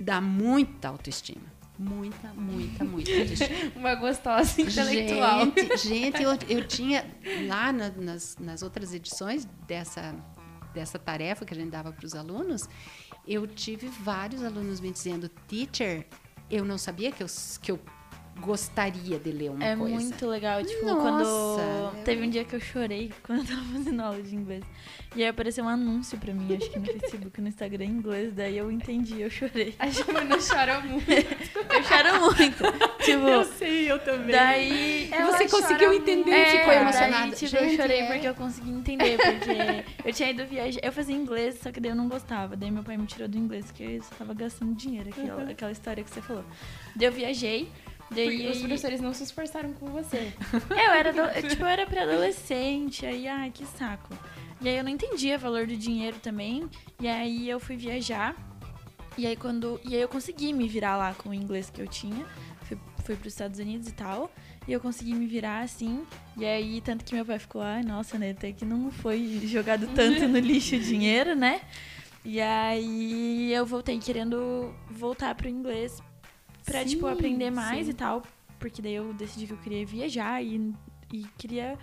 dá muita autoestima. Muita, muita, muita autoestima. <laughs> Uma gostosa intelectual. Gente, gente eu, eu tinha lá na- nas, nas outras edições dessa, dessa tarefa que a gente dava para os alunos, eu tive vários alunos me dizendo, teacher, eu não sabia que eu, que eu gostaria de ler uma É coisa. muito legal, tipo, Nossa, quando. eu- Teve um dia que eu chorei <laughs> quando eu tava fazendo aula de inglês. E aí apareceu um anúncio pra mim, acho que no Facebook, no Instagram em inglês, daí eu entendi, eu chorei. A Giovana chora muito. <laughs> Eu choro muito. tipo, sei, eu também. daí. Você conseguiu muito. entender É, e ficou emocionada. Daí, tipo, eu Gente, chorei é. porque eu consegui entender, porque eu tinha ido viajar. Eu fazia inglês, só que daí eu não gostava. Daí meu pai me tirou do inglês, porque eu só tava gastando dinheiro, aquela, Uhum. aquela história que você falou. Daí eu viajei. Daí os professores não se esforçaram com você. <laughs> Eu era, eu, tipo, eu era pré-adolescente, aí, ai, que saco. E aí eu não entendia o valor do dinheiro também. E aí eu fui viajar. E aí quando. E aí eu consegui me virar lá com o inglês que eu tinha. Fui, fui pros Estados Unidos e tal. E eu consegui me virar assim. E aí, tanto que meu pai ficou, ai, nossa, né? Até que não foi jogado tanto no lixo o dinheiro, né? E aí eu voltei querendo voltar pro inglês pra, tipo, Sim, aprender mais sim. e tal. Porque daí eu decidi que eu queria viajar e, e queria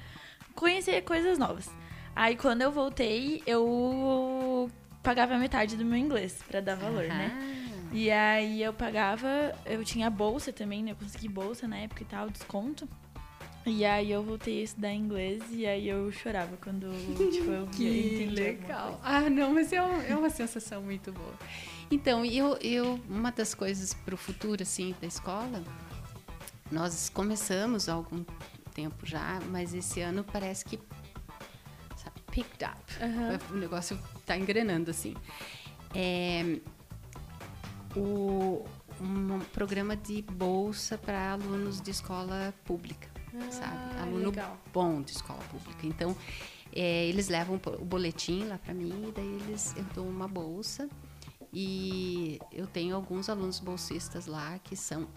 conhecer coisas novas. Aí quando eu voltei, eu pagava metade do meu inglês pra dar valor, né? Ah, E aí eu pagava, eu tinha bolsa também, né? Eu consegui bolsa na época e tal, desconto. E aí eu voltei a estudar inglês e aí eu chorava quando, tipo, eu <laughs> Que legal. Ah, não, mas é, um- é uma sensação muito boa. Então, eu, eu uma das coisas para o futuro, assim, da escola, nós começamos há algum tempo já, mas esse ano parece que sabe, picked up. O negócio está engrenando, assim. É, o, um programa de bolsa para alunos de escola pública, sabe? Ah, Aluno legal. bom de escola pública. Então, é, eles levam o boletim lá para mim, e daí eles, eu dou uma bolsa. E eu tenho alguns alunos bolsistas lá que são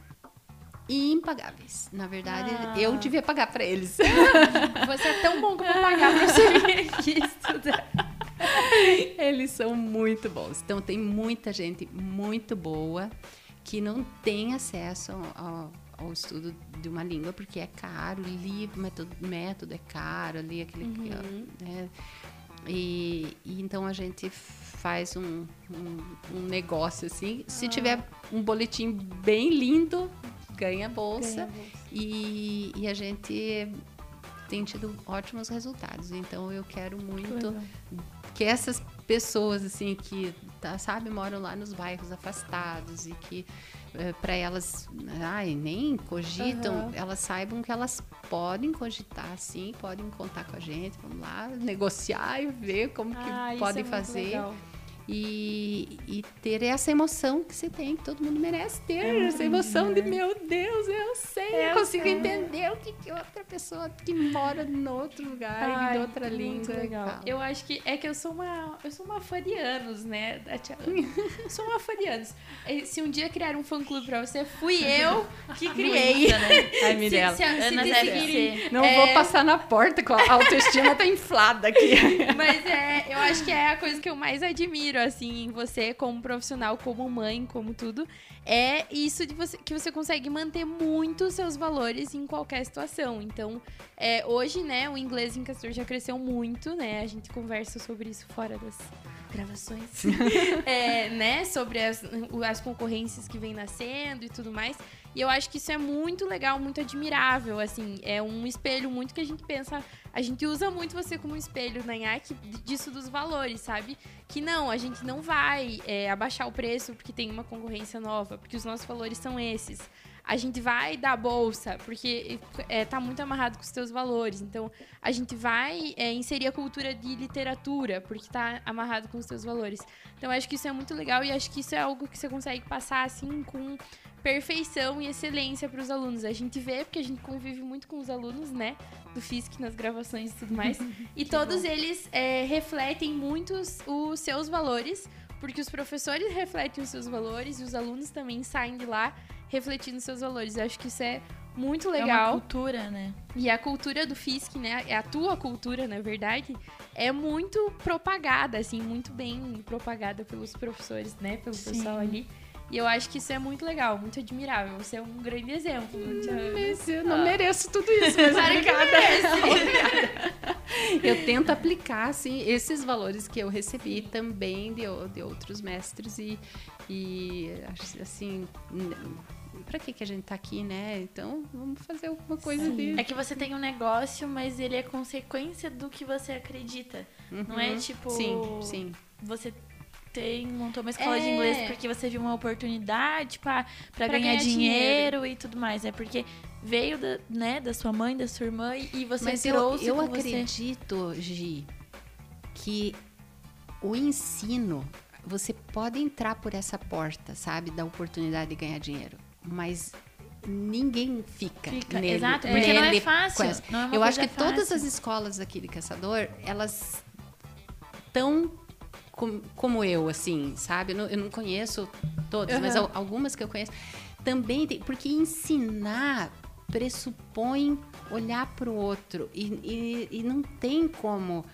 impagáveis. Na verdade, Ah. eu devia pagar para eles. <laughs> Você é tão bom vou pagar pra você vir aqui estudar. Eles são muito bons. Então, tem muita gente muito boa que não tem acesso ao, ao estudo de uma língua, porque é caro, livro, método, método é caro, ali aquele... né? E, e então a gente faz um, um, um negócio assim. Se tiver um boletim bem lindo, ganha bolsa. E, e a gente tem tido ótimos resultados. Então eu quero muito que essas pessoas assim que tá, sabe moram lá nos bairros afastados e que para elas ai, nem cogitam Aham. elas saibam que elas podem cogitar sim podem contar com a gente vamos lá negociar e ver como que Ah, isso podem é fazer legal. E, e ter essa emoção que você tem, que todo mundo merece ter. É essa emoção de, meu Deus, eu sei, eu, Eu consigo sei. entender o que, que outra pessoa que mora em outro lugar, Ai, de outra muito língua. legal. Eu acho que é que eu sou uma, eu sou uma fã de anos, né? da Tia Ana. Eu sou uma fã de anos. E Se um dia criar um fã clube pra você, fui eu que criei. Muita, né? Ai, Se, Mirella. se, se Ana seguirem-. Não É. vou passar na porta, com a autoestima tá inflada aqui. Mas é, eu acho que é a coisa que eu mais admiro, assim, em você como profissional, como mãe, como tudo. É isso de você que você consegue manter muito os seus valores em qualquer situação. Então, é, hoje, né, o inglês em Castor já cresceu muito, né? A gente conversa sobre isso fora das gravações. <laughs> É, né, sobre as, as concorrências que vem nascendo e tudo mais. E eu acho que isso é muito legal, muito admirável, assim. É um espelho muito que a gente pensa. A gente usa muito você como espelho na IAC disso dos valores, sabe? Que não, a gente não vai é, abaixar o preço porque tem uma concorrência nova, porque os nossos valores são esses. A gente vai dar bolsa, porque é, tá muito amarrado com os teus valores. Então, a gente vai é, inserir a cultura de literatura, porque tá amarrado com os teus valores. Então, acho que isso é muito legal e acho que isso é algo que você consegue passar, assim, com perfeição e excelência para os alunos. A gente vê, porque a gente convive muito com os alunos, né? Do FISC nas gravações e tudo mais. <laughs> e todos eles é, refletem muito os, os seus valores, porque os professores refletem os seus valores e os alunos também saem de lá refletindo seus valores. Eu acho que isso é muito É uma legal. cultura, né? E a cultura do FISC, né? É a tua cultura, na verdade, é muito propagada, assim, muito bem propagada pelos professores, né? Pelo Sim. pessoal ali. E eu acho que isso é muito legal, muito admirável. Você é um grande exemplo. Ana. Mas eu não mereço tudo isso, mas <laughs> obrigada. Eu tento aplicar, assim, esses valores que eu recebi também de, de outros mestres e, e acho, assim, para que, que a gente tá aqui, né? Então, vamos fazer alguma coisa de... É que você tem um negócio, mas ele é consequência do que você acredita. Não é Uhum. tipo. Sim, sim. Você montou uma escola de É. inglês porque você viu uma oportunidade, Pra ganhar, ganhar dinheiro, e tudo mais. É porque veio da, né, da sua mãe, da sua irmã, e você Mas eu, trouxe eu com acredito, Gi, que o ensino, você pode entrar por essa porta, sabe? Da oportunidade de ganhar dinheiro. Mas ninguém fica, Fica, nele, exato, porque não é nele fácil, não é eu acho que todas fácil. as escolas aqui de Caçador, elas estão com- como eu, assim, sabe? Eu não, eu não conheço todas, mas Aham. al- algumas que eu conheço também tem, porque ensinar pressupõe olhar para o outro e, e, e não tem como.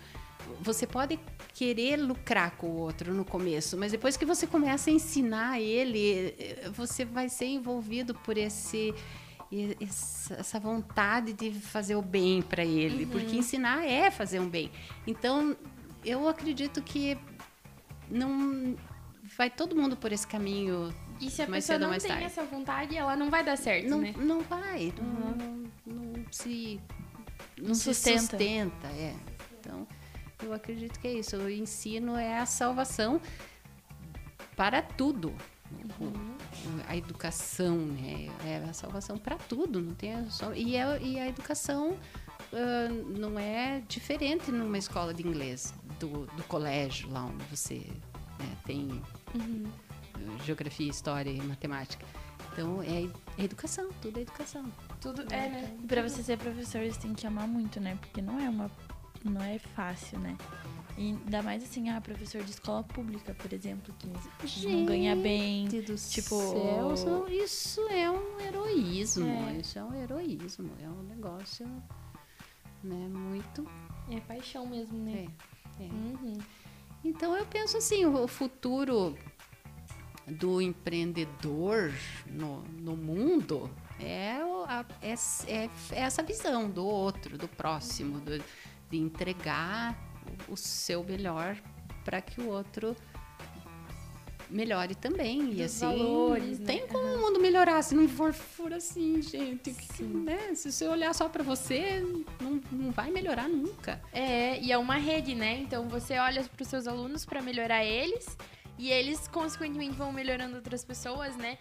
Você pode querer lucrar com o outro no começo, mas depois que você começa a ensinar ele, você vai ser envolvido por esse essa essa vontade de fazer o bem para ele, porque ensinar é fazer um bem. Então, eu acredito que não vai todo mundo por esse caminho E se a Mais pessoa cedo não tem tarde. essa vontade, ela não vai dar certo, não, né? não vai, não, não, não se não, Não se sustenta. sustenta, é. Então, eu acredito que é isso. O ensino é a salvação para tudo. O- A educação, né? É a salvação para tudo, não tem só e, é, e a educação ah, não é diferente numa escola de inglês do, do colégio lá onde você né, tem Uhum. geografia, história e matemática. Então é, é educação, tudo é educação. Tudo é, né? E pra você ser professor, você tem que amar muito, né? Porque não é uma. Não é fácil, né? E ainda mais assim, ah, professor de escola pública, por exemplo, que não ganha bem. Gente do tipo- céu, isso- isso é um heroísmo, É. isso é um heroísmo, é um negócio né, muito... É paixão mesmo, né? É, é. Uhum. Então eu penso assim, o futuro do empreendedor no, no mundo é, a- é, é- é essa visão do outro, do próximo, do- de entregar o seu melhor para que o outro melhore também. e Dos assim, valores, não né? tem como o mundo melhorar se não for, for assim, gente. que- né? Se você olhar só para você, não, não vai melhorar nunca. É, e é uma rede, né? Então você olha para os seus alunos para melhorar eles e eles consequentemente vão melhorando outras pessoas, né?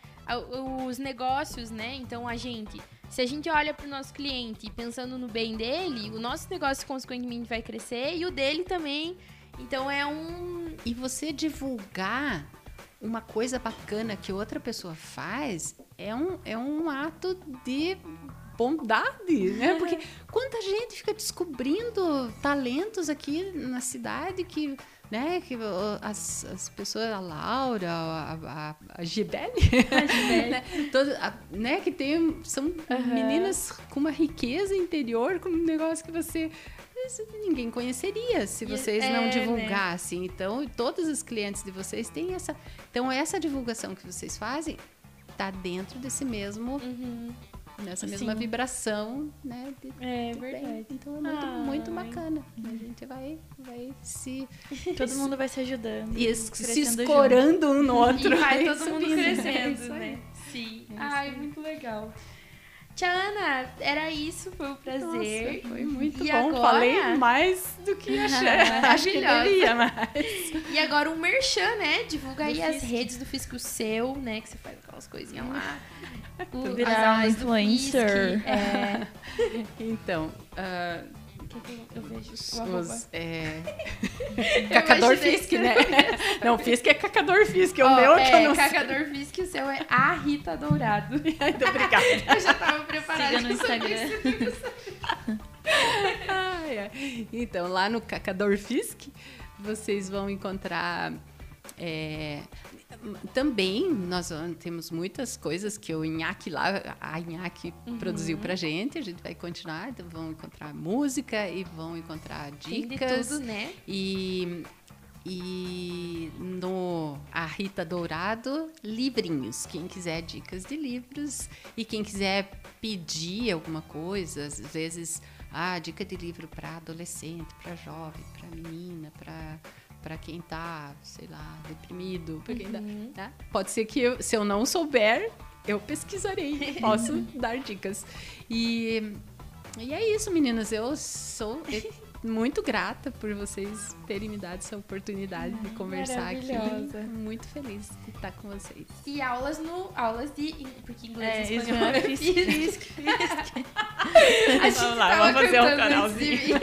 Os negócios, né? Então a gente, se a gente olha para o nosso cliente pensando no bem dele, o nosso negócio consequentemente vai crescer e o dele também. Então é um E você divulgar uma coisa bacana que outra pessoa faz é um, é um ato de bondade, né? <laughs> Porque quanta gente fica descobrindo talentos aqui na cidade que, né, que as, as pessoas, a Laura, a, a, a Gibele, <laughs> né, toda- a- né, que tem, são meninas com uma riqueza interior, com um negócio que você ninguém conheceria se vocês é, não né? divulgassem. Então, todos os clientes de vocês têm essa. Então, essa divulgação que vocês fazem está dentro desse mesmo, Uhum. nessa Sim. mesma vibração, né? de- É de bem. verdade. Então, é muito, Ai. muito bacana. A gente vai, vai se, <laughs> Todo mundo vai se ajudando. e se crescendo junto. escorando um no outro. E vai vai <laughs> todo mundo. É crescendo, né? Sim. É Ai, muito legal. Tia Ana, era isso, foi um prazer. Nossa, foi muito E bom. agora? Falei mais do que <laughs> achei. Acho que deveria, mas... E agora um merchan, né? Divulga aí Do as redes do Fisco seu, né? Que você faz aquelas coisinhas lá. <laughs> O, Virar as do influencer. Fisk, É. <laughs> Então, ah, Que que eu- eu vejo os, o arroba. os, é... <laughs> Cacador Fisk, né? <laughs> Não, Fisk é Cacador Fisk, é o Ó, meu é, que eu não Cacador Fisk, o seu é a Rita Dourado. sei. Muito obrigada. Eu já tava preparada. Siga no Instagram. <laughs> Ai, ai. Então, lá no Cacador Fisk, vocês vão encontrar. é, também nós vamos- temos muitas coisas que o Inhaque lá, a Inhaque produziu pra gente, a gente vai continuar, então vão encontrar música e vão encontrar Tem de dicas. tudo, né? E, e no A Rita Dourado, livrinhos. Quem quiser dicas de livros e quem quiser pedir alguma coisa, às vezes, ah, dica de livro para adolescente, para jovem, para menina, para para quem tá, sei lá, deprimido, para quem tá, Uhum. tá? Pode ser que eu- se eu não souber, eu pesquisarei, <laughs> posso dar dicas. E, e é isso, meninas. Eu sou <laughs> muito grata por vocês terem me dado essa oportunidade de conversar aqui. Muito feliz de estar com vocês. E aulas no aulas de porque inglês É, e espanhol. espanhol, física, <laughs> A gente Vamos lá, vamos fazer um canalzinho.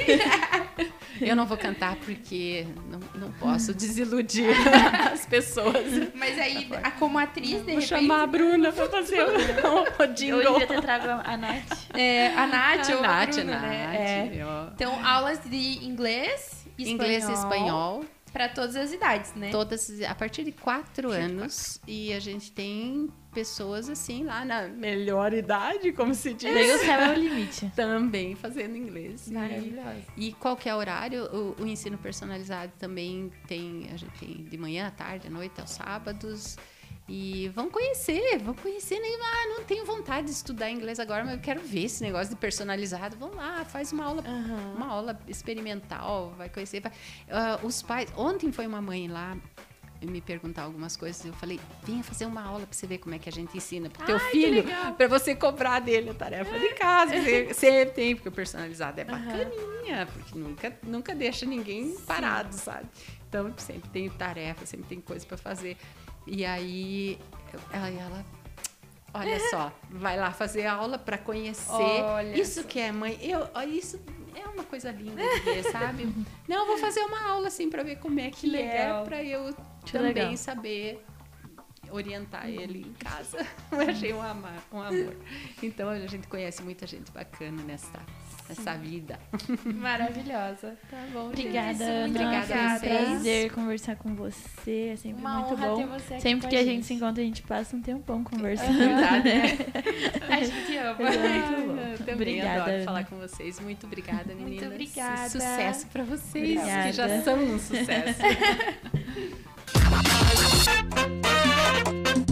Eu não vou cantar porque não, não posso desiludir <laughs> as pessoas. Mas aí, a- como atriz, de Vou repente, chamar a Bruna pra fazer o, <laughs> o Eu jingle. devia ter trago a a Nath. é, a Nath ou a Nath, Bruna, Nath, né? É. Então, aulas de inglês, espanhol, Inglês e espanhol, para todas as idades, né? todas a partir de quatro anos. E a gente tem pessoas assim lá na Melhor idade, como se diz. Daí o céu é o limite. <laughs> também fazendo inglês. E- Maravilhosa. E qualquer horário, o, o ensino personalizado também tem, a gente tem de manhã, à tarde, à noite, aos sábados. E vão conhecer, vão conhecer. Nem, ah, não tenho vontade de estudar inglês agora, mas eu quero ver esse negócio de personalizado. Vão lá, faz uma aula, uma aula experimental, vai conhecer. vai- Ah, os pais, ontem foi uma mãe lá me perguntar algumas coisas. Eu falei, venha fazer uma aula para você ver como é que a gente ensina pro teu filho, para você cobrar dele a tarefa de casa. Você- Sempre tem, porque o personalizado é bacaninha, porque nunca, nunca deixa ninguém parado, sabe? Então sempre tem tarefa, sempre tem coisa para fazer. E aí ela, ela olha <laughs> só, vai lá fazer aula para conhecer. Olha isso que é mãe, eu, ó, isso é uma coisa linda de <laughs> ver, sabe? Não, vou fazer uma aula assim para ver como é que, Que legal. é, para eu Que também legal. saber orientar ele em casa. <laughs> Eu achei um, ama- um amor. Então a gente conhece muita gente bacana nessa, nessa vida. <laughs> Maravilhosa. Tá bom, Obrigada, muito Ana. obrigada Foi um prazer conversar com você. É sempre Uma muito honra bom. ter você aqui Sempre com que a a gente gente. se encontra, a gente passa um tempão É conversando. verdade, né? A gente ama. Muito bom. Obrigada, adoro Ana. falar com vocês. Muito obrigada, Muito meninas. obrigada. E sucesso para vocês, Obrigada. que já são um sucesso. <laughs>